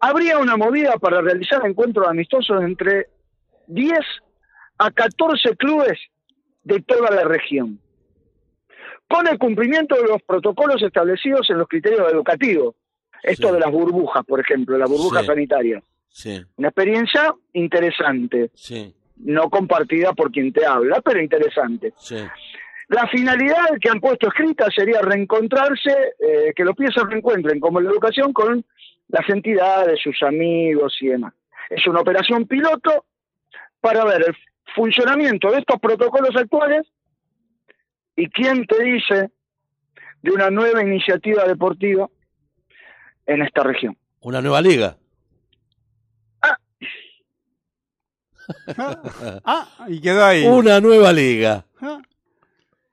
Habría una movida para realizar encuentros amistosos entre 10 a 14 clubes de toda la región, con el cumplimiento de los protocolos establecidos en los criterios educativos. Esto Sí. de las burbujas, por ejemplo, la burbuja Sí. sanitaria. Sí, Una experiencia interesante, sí, no compartida por quien te habla, pero interesante. sí. La finalidad que han puesto escrita sería reencontrarse, eh, que los pies se reencuentren como en la educación con las entidades, sus amigos y demás. Es una operación piloto para ver el funcionamiento de estos protocolos actuales y quién te dice de una nueva iniciativa deportiva en esta región. Una nueva liga. Ah, y quedó ahí. Una nueva liga. Ah.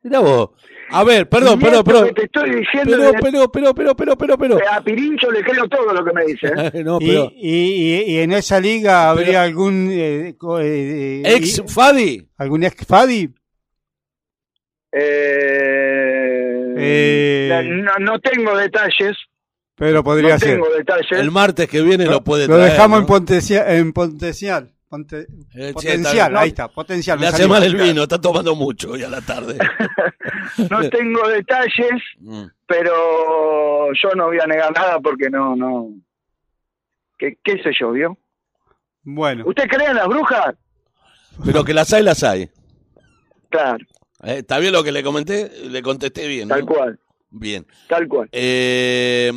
Mirá vos. A ver, perdón, perdón, perdón. te estoy diciendo Pero, de- pero, pero, pero, pero, pero, pero. a Pirincho le creo todo lo que me dice. ¿eh? No, Y, pero. y, y- y en esa liga habría algún eh, eh, eh, Ex Fadi. algún ex Fadi Eh, Eh. no, no tengo detalles, pero podría no ser tengo detalles. El martes que viene lo puede lo traer. dejamos ¿no? en, potencia- en potencial Ponte- Eh, sí, potencial está ahí está potencial me Le hace mal el vino, está tomando mucho hoy a la tarde. No tengo detalles, Mm. pero yo no voy a negar nada porque no, no. ¿Qué, qué sé yo, vio? bueno ¿Usted cree en las brujas? Pero que las hay, las hay. Claro, Eh, ¿Está bien lo que le comenté? Le contesté bien. ¿no? tal cual, Bien. tal cual. Eh,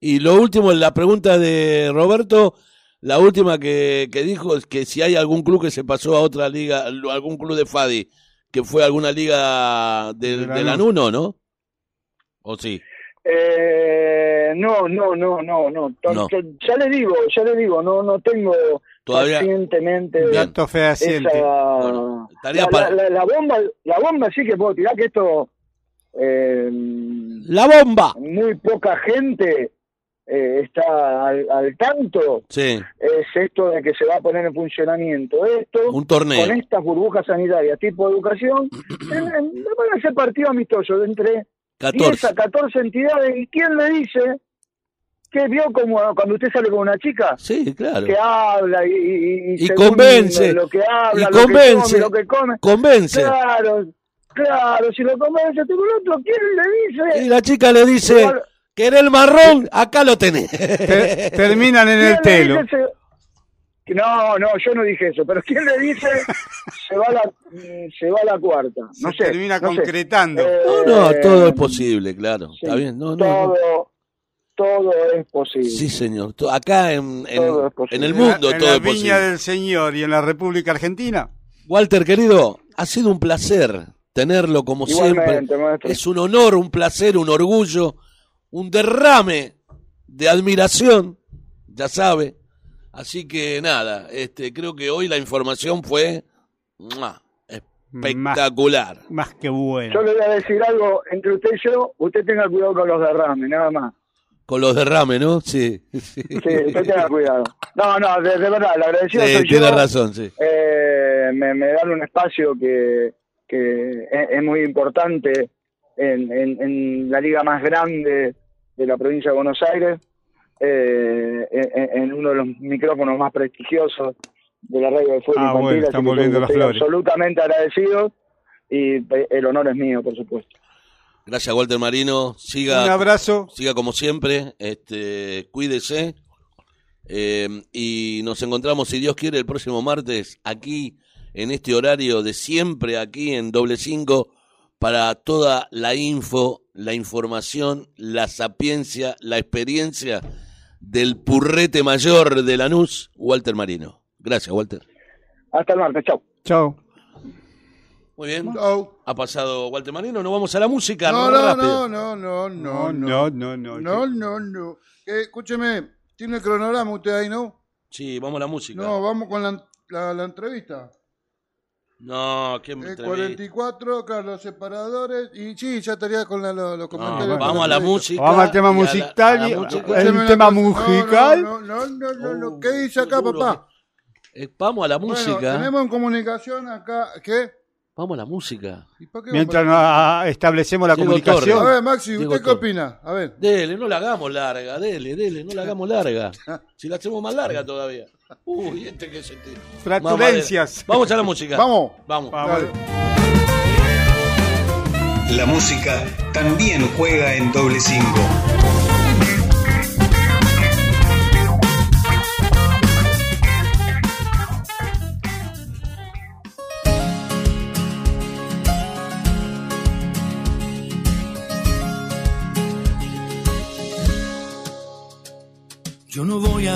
y lo último, la pregunta de Roberto, la última que, que dijo es que si hay algún club que se pasó a otra liga, algún club de Fadi, que fue alguna liga del, De. Anuno, ¿no? ¿O sí? Eh, no, no, no, no, no. Ya le digo, ya le digo, no, no tengo Todavía- recientemente dato fehaciente esa Bueno, tarea la, para- la- la- la bomba, la bomba sí que puedo tirar que esto eh, ¡La bomba! muy poca gente eh, está al, al tanto Sí, es esto de que se va a poner en funcionamiento esto un torneo. con estas burbujas sanitarias tipo educación van a ser partidos amistosos de entre 10 a 14. 14 entidades y quién le dice que vio como cuando usted sale con una chica Sí, claro. que habla y, y, Y convence, lo que habla, y lo que convence. come, lo que come. Convence. Claro, claro, si lo convence, tú el otro, ¿quién le Y dice? la chica le dice, Igual- ¿querés el marrón? Acá lo tenés. Te- terminan en el ¿Quién le telo No, no, yo no dije eso, pero ¿quién le dice se va a la, se va a la cuarta? No Se sé. termina no concretando. Eh, No, no, todo es posible, claro. sí, Está bien, no, no. no. todo, todo es posible. Sí, señor. Acá en, en- Todo es posible. en el En la- mundo en todo la es Viña posible. del Señor y en la República Argentina. Walter, querido, ha sido un placer tenerlo como Igualmente, siempre. maestro. Es un honor, un placer, un orgullo, un derrame de admiración, ya sabe. Así que nada, este, creo que hoy la información fue ¡mua! espectacular. Más que bueno. Yo le voy a decir algo entre usted y yo, usted tenga cuidado con los derrames, nada más. Con los derrames, ¿no? Sí. sí. Sí, usted tenga cuidado. No, no, de, de verdad, le agradecido Sí, soy tiene yo. razón, sí. Eh, me, me dan un espacio que, que es, es muy importante en, en, en la liga más grande de la provincia de Buenos Aires, eh, en, en uno de los micrófonos más prestigiosos de la radio de fútbol Ah, infantil, bueno, están volviendo las flores. absolutamente agradecido y eh, el honor es mío, por supuesto. Gracias, Walter Marino. Siga, Un abrazo. siga como siempre. Este, cuídese. Eh, y nos encontramos, si Dios quiere, el próximo martes aquí en este horario de siempre, aquí en doble cinco, para toda la info, la información, la sapiencia, la experiencia del purrete mayor de Lanús, Walter Marino. Gracias, Walter. Hasta el martes, chao. Chao. Muy bien. Chau. Ha pasado Walter Marino. Nos vamos a la música. No, no, no, no, no, no, No, no, no, no. No, no, no. Eh, escúcheme, ¿tiene el cronograma usted ahí, no? Sí, vamos a la música. No, vamos con la, la, la entrevista. No, qué Eh, entrevista. 44, claro, los separadores. Y sí, ya estaría con la- lo- los comentarios. vamos a la música. Vamos al tema y a la- musical. a la música. El tema musical. No, no, no, no, no. Oh, ¿Qué dice acá, papá? Eh, vamos a la Bueno, música. tenemos en comunicación acá. ¿Qué? Vamos a la música. ¿Y para qué Mientras no, establecemos la Diego comunicación. A ver, Maxi, Diego ¿usted qué opina? A ver. Dele, no la hagamos larga, dele, dele, no la hagamos larga. Si la hacemos más larga todavía. Uy, este que se te... Flatulencias. Vamos a la música. Vamos. Vamos. La música también juega en doble cinco.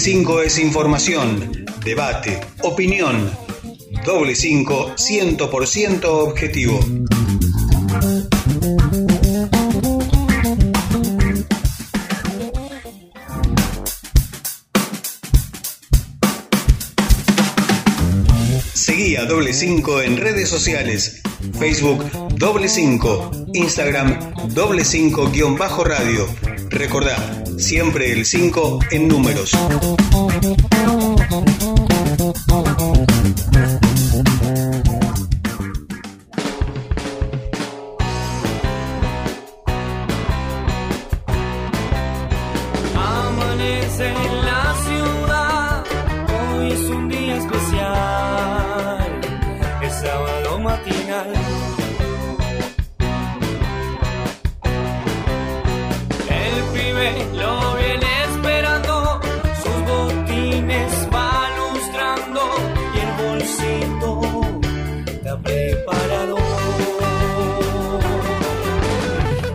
5 es información, debate, opinión. Doble 5 100% objetivo. Seguí a Doble 5 en redes sociales. Facebook Doble 5, Instagram Doble 5 guion bajo radio. Recordá, siempre el 5 en números.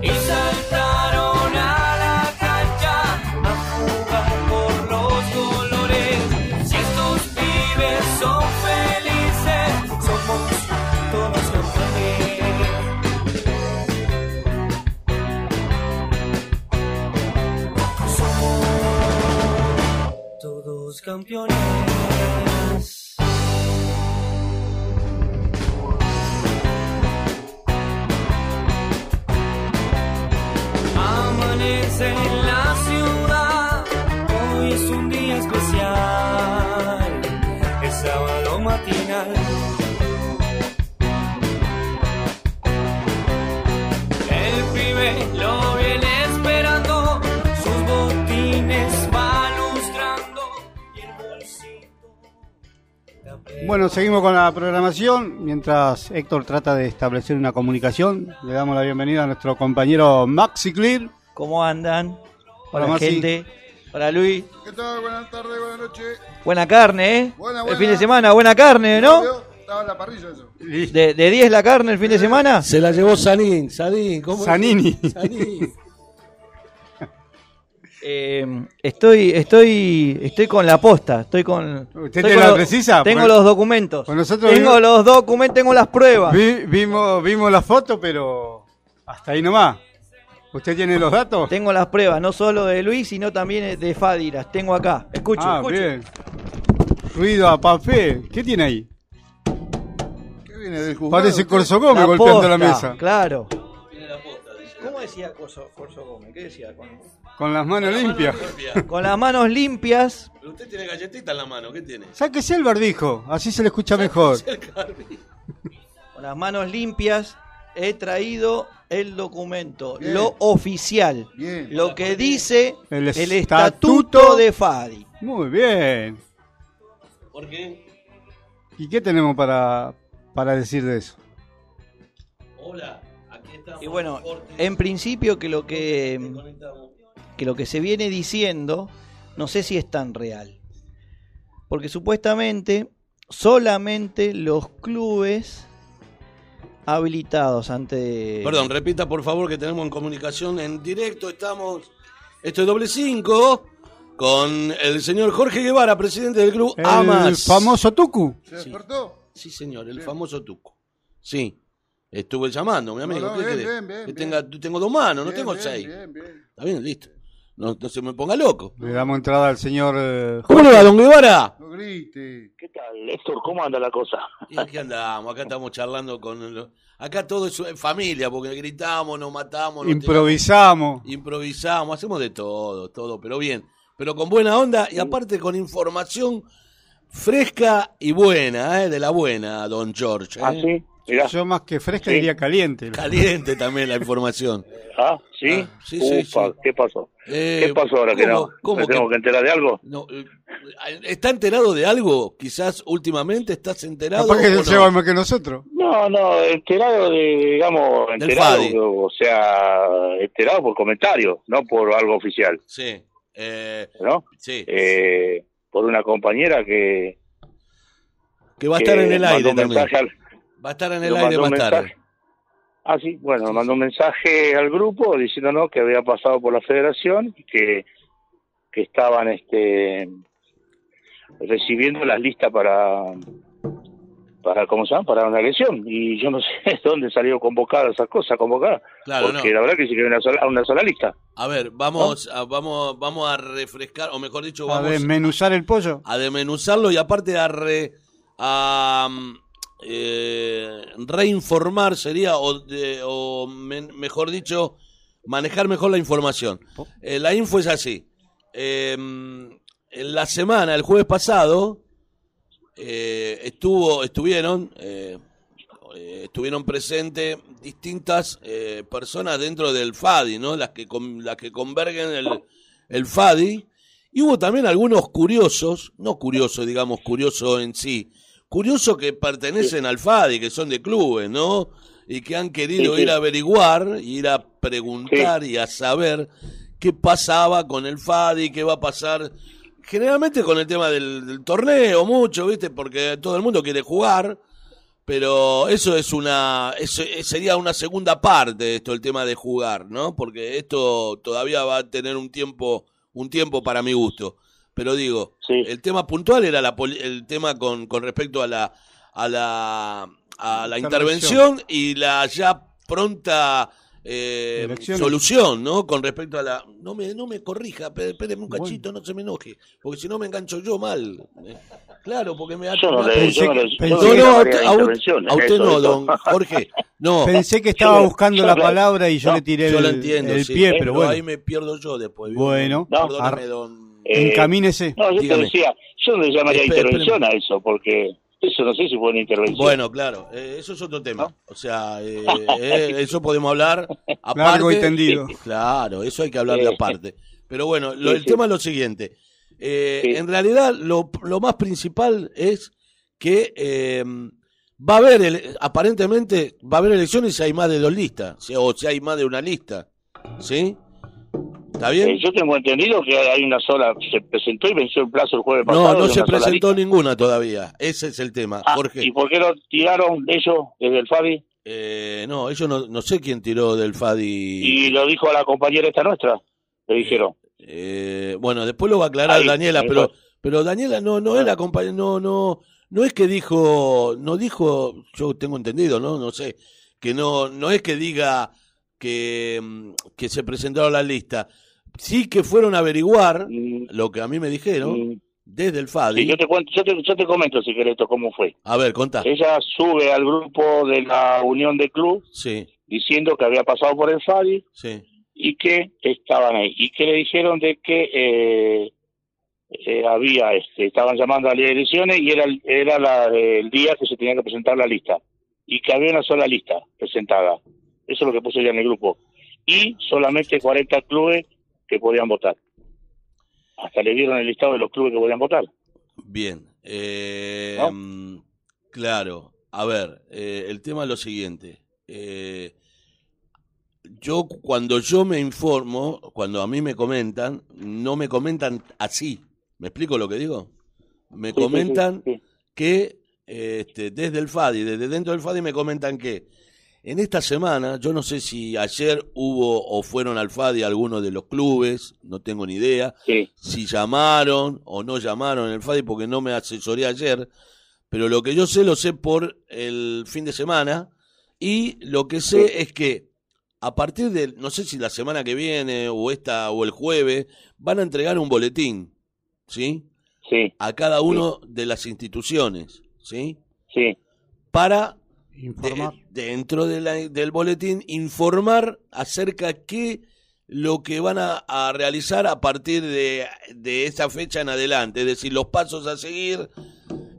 Y saltaron a la cancha a jugar por los colores. Si estos pibes son felices, somos todos campeones. Somos todos campeones. Seguimos con la programación. Mientras Héctor trata de establecer una comunicación, le damos la bienvenida a nuestro compañero Maxi Clear. ¿Cómo andan? Hola, Maxi. gente. Hola, Luis. ¿Qué tal? Buenas tardes, buenas noches. Buena carne, ¿eh? Buena, El buena. fin de semana, buena carne, ¿no? Estaba en la parrilla eso. ¿De, de 10 la carne el fin de semana? Se la llevó Sanín, Sanín, ¿cómo? Sanini. Eh, estoy, estoy, estoy con la posta, estoy con. ¿Usted estoy con la lo- precisa? Tengo Pues- los documentos. pues nosotros tengo vimos- los documentos, tengo las pruebas. Vi- vimos, vimos la foto, pero hasta ahí nomás. ¿Usted tiene los datos? Tengo las pruebas, no solo de Luis, sino también de Fadiras. Tengo acá. Escucho, ah, escucho. bien. Ruido a papel. ¿Qué tiene ahí? ¿Qué viene del juzgado? Parece Corso Gómez La golpeando la mesa. Claro. ¿Cómo decía Corso, Corso Gómez? ¿Qué decía? Con, Con las manos limpias. con las manos limpias. Usted tiene galletita en la mano, ¿qué tiene? Sáquese el barbijo, así se le escucha mejor. Con las manos limpias he traído el documento, Bien. lo oficial, Bien. lo que dice El el, estatuto estatuto de FADI. Muy bien. ¿Por qué? ¿Y qué tenemos para, para decir de eso? Hola, aquí estamos. Y bueno, en principio que lo que, que lo que se viene diciendo, no sé si es tan real. Porque supuestamente solamente los clubes habilitados ante... Perdón, repita por favor que tenemos en comunicación en directo. Estamos. Esto es doble cinco con el señor Jorge Guevara, presidente del club El Amas. famoso Tucu. ¿Se despertó? Sí, señor, el famoso Tuco. Sí. Estuve llamando, mi amigo. No, no, ¿Qué bien, querés? bien, bien, que bien. tenga, tengo dos manos, no tengo bien, seis. bien, bien. Está bien, listo. No, no se me ponga loco. Le damos entrada al señor. eh, ¿Cómo le va, don Guevara? No grite. ¿Qué tal, Héctor? ¿Cómo anda la cosa? Y aquí andamos, acá estamos charlando con... lo- Acá todo es familia, porque gritamos, nos matamos, nos Improvisamos. tiramos, improvisamos, hacemos de todo, todo, pero bien. Pero con buena onda y aparte con información fresca y buena, ¿eh? de la buena, don George. ¿eh? Ah, sí, mirá. Yo más que fresca Sí. diría caliente. Caliente también la información. Ah, ¿sí? Ah, sí, sí. ¿qué pasó? Eh, ¿Qué pasó ahora que ¿cómo- no? cómo ¿Me tengo que- que enterar de algo? No, eh, ¿Está enterado de algo? Quizás últimamente estás enterado. Que él no? se va más que nosotros. No, no, enterado de, digamos, Del enterado, FADI. o sea, enterado por comentarios, no por algo oficial, Sí. Eh, ¿no? sí. Eh, por una compañera que... que va a estar que en el aire también. al- Va a estar en el aire más tarde. Ah, sí, bueno, mandó un mensaje al grupo diciéndonos que había pasado por la federación y que, que estaban este recibiendo las listas para para cómo se llama para una elección. Y yo no sé de dónde salió convocada esas cosas convocada. Claro, porque no. la verdad que sí que hay una sola una sola lista. A ver, vamos, a, vamos, vamos a refrescar, o mejor dicho, A vamos desmenuzar el pollo. a desmenuzarlo y aparte a, re- a eh, reinformar sería, o, de- o men- mejor dicho, manejar mejor la información. Eh, la info es así. Eh, en la semana, el jueves pasado, eh, estuvo, estuvieron, eh, estuvieron presentes distintas eh, personas dentro del FADI, ¿no? Las que, con- las que convergen el, el FADI. Y hubo también algunos curiosos, no curiosos, digamos, curiosos en sí, curiosos que pertenecen al FADI, que son de clubes, ¿no? Y que han querido sí. ir a averiguar, ir a preguntar y a saber qué pasaba con el FADI, qué va a pasar. Generalmente con el tema del, del torneo, mucho, ¿viste? Porque todo el mundo quiere jugar. Pero eso es una, eso sería una segunda parte de esto, el tema de jugar, ¿no? Porque esto todavía va a tener un tiempo, un tiempo para mi gusto. Pero digo, el tema puntual era la, poli- el tema con, con respecto a la, a la, a la intervención y la ya pronta eh, solución, ¿no? Con respecto a la, no me, no me corrija, espé- espéreme un cachito, no se me enoje, porque si no me engancho yo mal. Claro, porque me ha Yo no le- Pensé yo no no no, a usted, a no, don Jorge. No. Pensé que estaba Yo- buscando yo la la- palabra y yo no, le tiré Yo el, lo entiendo, el sí, pie, pero bueno. ahí me pierdo yo después. Bueno, Perdóneme, don. Eh, encamínese. no yo Dígame. te decía yo no le llamaría Espere, intervención a eso porque eso no sé si fue una intervención Bueno, claro, eh, eso es otro tema. O sea, eh, eh, eso podemos hablar aparte. Largo y tendido. Claro, eso hay que hablar de aparte. Pero bueno, lo- Sí, el sí. tema es lo siguiente. Eh, Sí. En realidad, lo, lo más principal es que eh, va a haber, ele- aparentemente, va a haber elecciones si hay más de dos listas, si- o si hay más de una lista. ¿Sí? ¿Está bien? Eh, yo tengo entendido que hay una sola se presentó y venció el plazo el jueves pasado No, no se presentó ninguna todavía. Ese es el tema, Ah, Jorge. ¿y por qué lo tiraron ellos desde el FADI? Eh, no, ellos no, no sé quién tiró del FADI. y lo dijo a la compañera esta nuestra le dijeron Eh, bueno, después lo va a aclarar Ahí, Daniela, pero pero Daniela no no era compañera, no no no es que dijo, no dijo, yo tengo entendido, no no sé, que no no es que diga que mm, que se presentaron la lista, sí que fueron a averiguar lo que a mí me dijeron desde el FADI. Mm. Sí, yo te cuento yo te, yo te comento si querés esto cómo fue A ver, contá. ella sube al grupo de la unión de club Sí, diciendo que había pasado por el FADI sí. y que estaban ahí y que le dijeron de que eh, eh, había, este, estaban llamando a las elecciones y era, era la- el día que se tenía que presentar la lista. Y que había una sola lista presentada. Eso es lo que puse ya en el grupo. Y solamente 40 clubes que podían votar. Hasta le dieron el listado de los clubes que podían votar. Bien. eh, ¿No? Claro. A ver, eh, el tema es lo siguiente. Eh, yo, cuando yo me informo, cuando a mí me comentan, no me comentan así. ¿Me explico lo que digo? Me Sí, sí, sí, comentan sí. que este, desde el FADI, desde dentro del FADI me comentan que en esta semana, yo no sé si ayer hubo o fueron al FADI algunos de los clubes, no tengo ni idea, si llamaron o no llamaron en el FADI porque no me asesoré ayer, pero lo que yo sé lo sé por el fin de semana y lo que sé es que a partir de, no sé si la semana que viene o esta o el jueves, van a entregar un boletín, ¿sí? Sí. A cada uno de las instituciones, ¿sí? Sí. Para de- dentro de la- del boletín informar acerca qué lo que van a, a realizar a partir de, de esa fecha en adelante, es decir, los pasos a seguir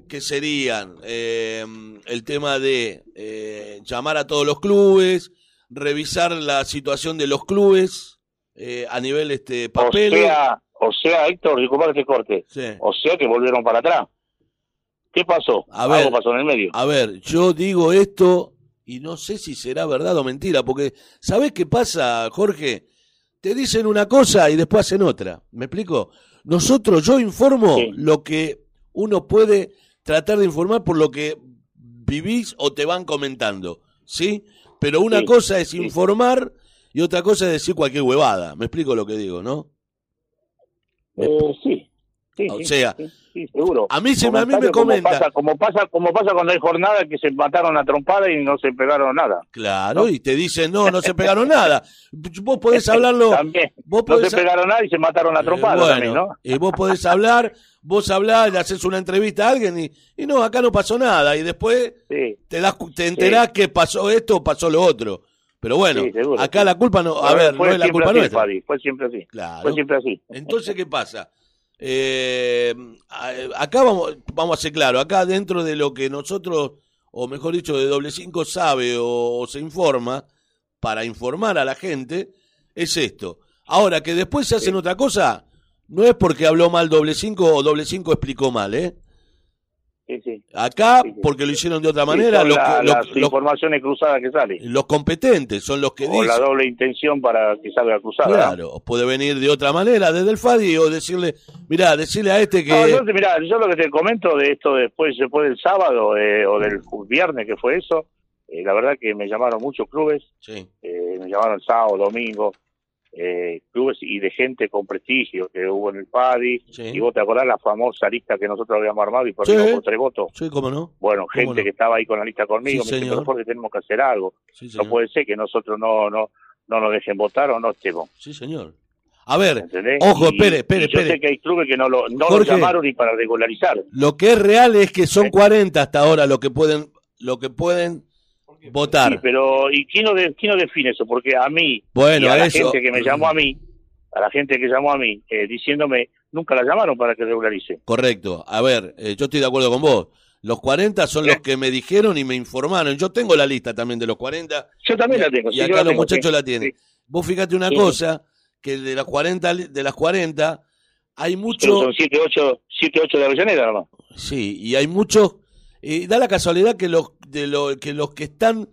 que serían eh, el tema de eh, llamar a todos los clubes, revisar la situación de los clubes eh, a nivel este O papel. sea, o sea, Héctor, disculpa que te corte. O sea que volvieron para atrás. ¿Qué pasó? A ver, Algo pasó en el medio. A ver, yo digo esto y no sé si será verdad o mentira, porque ¿sabés qué pasa, Jorge? Te dicen una cosa y después hacen otra. ¿Me explico? Nosotros, yo informo lo que uno puede tratar de informar por lo que vivís o te van comentando, ¿sí? Pero una Sí, cosa es informar y otra cosa es decir cualquier huevada. ¿Me explico lo que digo, no? Eh, sí. Sí, O sea, sí, sí, seguro. a mí se me- a mí me Comentario como comenta- pasa- Como pasa, como pasa cuando hay jornada que se mataron a trompada y no se pegaron nada. Claro, y te dicen, no, no se pegaron nada. Vos podés hablarlo. También. Vos No se pegaron nada y se mataron a trompada Eh, bueno, también, ¿no? Y vos podés hablar, vos hablás, le haces una entrevista a alguien y, y no, acá no pasó nada. Y después te, das, te enterás que pasó esto o pasó lo otro. Pero bueno, acá la culpa no, a ver, fue no es la culpa así, nuestra. Fue siempre así. Claro. Fue siempre así. Entonces, ¿qué pasa? Eh, acá vamos, vamos a ser claros, acá dentro de lo que nosotros, o mejor dicho, de doble cinco sabe o, o se informa, para informar a la gente, es esto. Ahora, que después se hacen otra cosa, no es porque habló mal doble cinco o doble cinco explicó mal, ¿eh? Sí, sí. Acá, porque lo hicieron de otra manera, los, la- los- las los- informaciones cruzadas que salen. los competentes son los que O la doble intención para que salga cruzada. ¿no? Claro, puede venir de otra manera desde el FADI o decirle, mirá, decirle a este que... No, yo, mirá, yo lo que te comento de esto después, después del sábado eh, o del viernes que fue eso, eh, la verdad que me llamaron muchos clubes, Sí. eh, me llamaron sábado, domingo, eh, clubes y de gente con prestigio que hubo en el PADI, y vos te acordás la famosa lista que nosotros habíamos armado y perdimos Sí. por tres votos. Sí, cómo no. Bueno, ¿Cómo gente no? que estaba ahí con la lista conmigo, Sí, me dice, señor. "Pero Jorge, tenemos que hacer algo. No puede ser que nosotros no, no, no nos dejen votar o no estemos. Sí, señor. A ver, ¿entendés? ojo, espere, espere, y Yo espere. sé que hay clubes que no lo, no lo llamaron ni para regularizar. Lo que es real es que son 40 hasta ahora lo que pueden, lo que pueden votar. Sí, pero ¿y quién no, de- quién no define eso? Porque a mí, Bueno, y a la eso- gente que me llamó a mí, a la gente que llamó a mí, eh, diciéndome, nunca la llamaron para que regularice. Correcto. A ver, eh, yo estoy de acuerdo con vos. Los 40 son los que me dijeron y me informaron. Yo tengo la lista también de los 40. Yo también la tengo. Y sí, acá los tengo, muchachos sí, la tienen. sí. Vos fíjate una cosa, que de las 40, li- de las 40 hay Pero mucho... son 7, 8, 7, 8 de Avellaneda nomás. Sí, y hay muchos. Y da la casualidad que los, de lo, que los que están,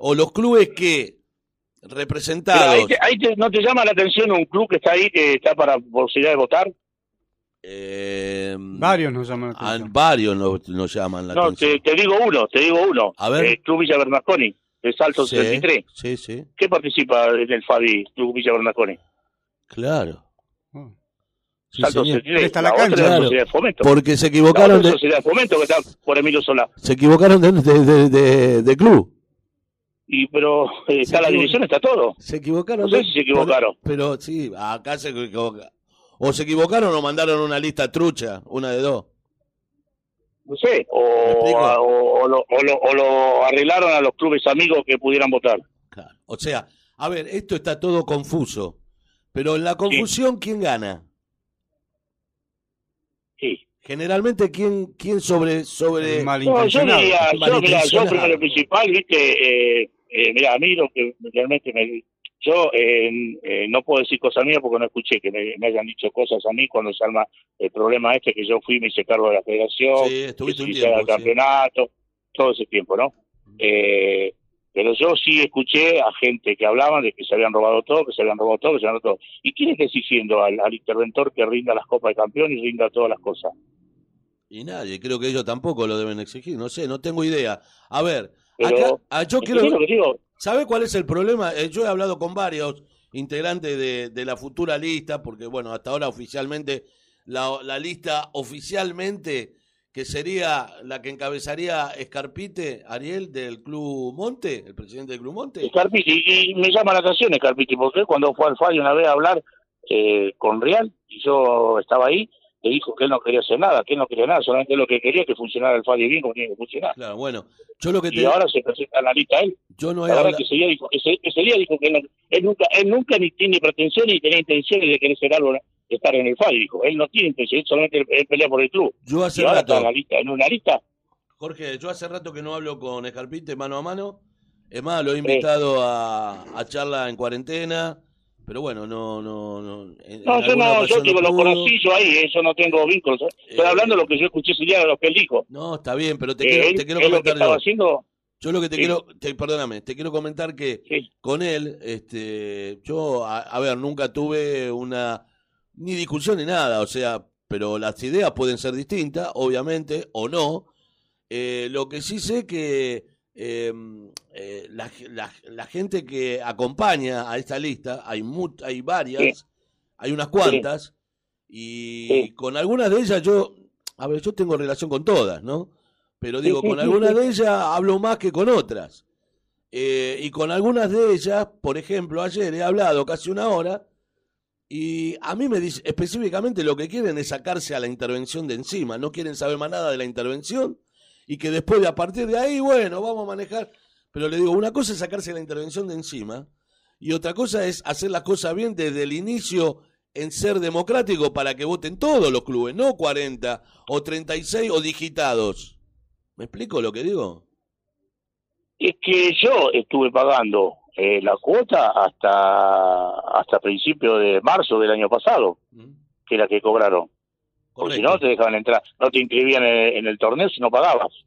o los clubes que representados. ahí, te- ahí te- ¿No te llama la atención un club que está ahí, que está para posibilidad de votar? eh, Varios nos llaman la a- atención. varios nos, nos llaman la No, atención. te, te digo uno, te digo uno. A ver. Eh, club Villa Bernasconi, de Salto Sí, 63. Sí, sí, ¿Qué participa en el FADI, Club Villa Bernasconi? claro. Sí, Salto señor. 63. Está la otra cancha. la Claro, Sociedad de Fomento. Porque se La equivocaron de, Sociedad de Fomento que está por Emilio Solá. se equivocaron de, de, de- de- de club. Y pero eh, está la división, está todo. Se equivocaron. No sé si se equivocaron. Pero, pero sí, acá se equivocaron. O se equivocaron o mandaron una lista trucha, una de dos. No sé. O, o, o lo, o, lo, o lo arreglaron a los clubes amigos que pudieran votar. O sea, a ver, esto está todo confuso. Pero en la confusión, ¿quién gana? Generalmente, ¿quién, quién sobre... sobre No, yo diría, yo, mira, yo primero principal, viste, eh, eh, mira, a mí lo que realmente me... Yo eh, no puedo decir cosas mías porque no escuché que me, me hayan dicho cosas a mí cuando se arma el problema este que yo fui, me hice cargo de la federación, Sí, estuviste un tiempo, el sí. campeonato, todo ese tiempo, ¿no? Eh, pero yo sí escuché a gente que hablaban de que se habían robado todo, que se habían robado todo, que se habían robado todo. ¿Y quién está exigiendo al, al interventor que rinda las copas de campeón y rinda todas las cosas? Y nadie, creo que ellos tampoco lo deben exigir, no sé, no tengo idea. A ver, Pero, acá, ah, yo quiero... ¿entendés lo que digo? ¿Sabe cuál es el problema? Eh, yo he hablado con varios integrantes de, de la futura lista, porque bueno, hasta ahora oficialmente, la, la lista oficialmente que sería la que encabezaría Escarpite, Ariel, del Club Monte, el presidente del Club Monte. Scarpiti, y, y me llama la atención Scarpiti, porque cuando fue al fallo una vez a hablar eh, con Real, y yo estaba ahí, le dijo que él no quería hacer nada, que él no quería nada, solamente lo que quería que funcionara el fallo bien como tiene que funcionar. Claro, bueno, yo lo que te... Y ahora se presenta en la lista él. Yo no he habla- que ese día dijo, ese, ese día dijo que él, no- él nunca, él nunca ni tiene pretensiones ni tenía intenciones de querer ser algo, de estar en el fallo, dijo. Él no tiene intenciones, solamente él, pelea por el club. Yo hace y ahora rato- está en la lista, en una lista. Jorge, yo hace rato que no hablo con Escarpite mano a mano. Es más, lo he invitado a, a charla en cuarentena. Pero bueno, no, no, no. No, yo no, yo ocasión digo, lo conocí yo ahí, eso no tengo vínculos. ¿eh? Estoy Eh, hablando de lo que yo escuché ese día de lo que él dijo. No, está bien, pero te Eh, quiero, él- te quiero él lo que comentar yo. haciendo- Yo lo que te Sí. quiero, te, perdóname, te quiero comentar que con él, este, yo, a, a ver, nunca tuve una, ni discusión ni nada, o sea, pero las ideas pueden ser distintas, obviamente, o no. Eh, lo que sí sé que eh, eh, la, la- la gente que acompaña a esta lista, hay, mu- hay varias, Sí. hay unas cuantas, y con algunas de ellas yo, a ver, yo tengo relación con todas, ¿no? Pero digo, con algunas de ellas hablo más que con otras. Eh, y con algunas de ellas, por ejemplo, ayer he hablado casi una hora y a mí me dice específicamente lo que quieren es sacarse a la intervención de encima, no quieren saber más nada de la intervención y que después de a partir de ahí, bueno, vamos a manejar. Pero le digo, una cosa es sacarse la intervención de encima y otra cosa es hacer las cosas bien desde el inicio en ser democrático para que voten todos los clubes, no 40 o 36 o digitados. ¿Me explico lo que digo? Es que yo estuve pagando eh, la cuota hasta hasta principio de marzo del año pasado, que era que cobraron. Porque si no, te dejaban entrar, no te inscribían en, en el torneo si no pagabas.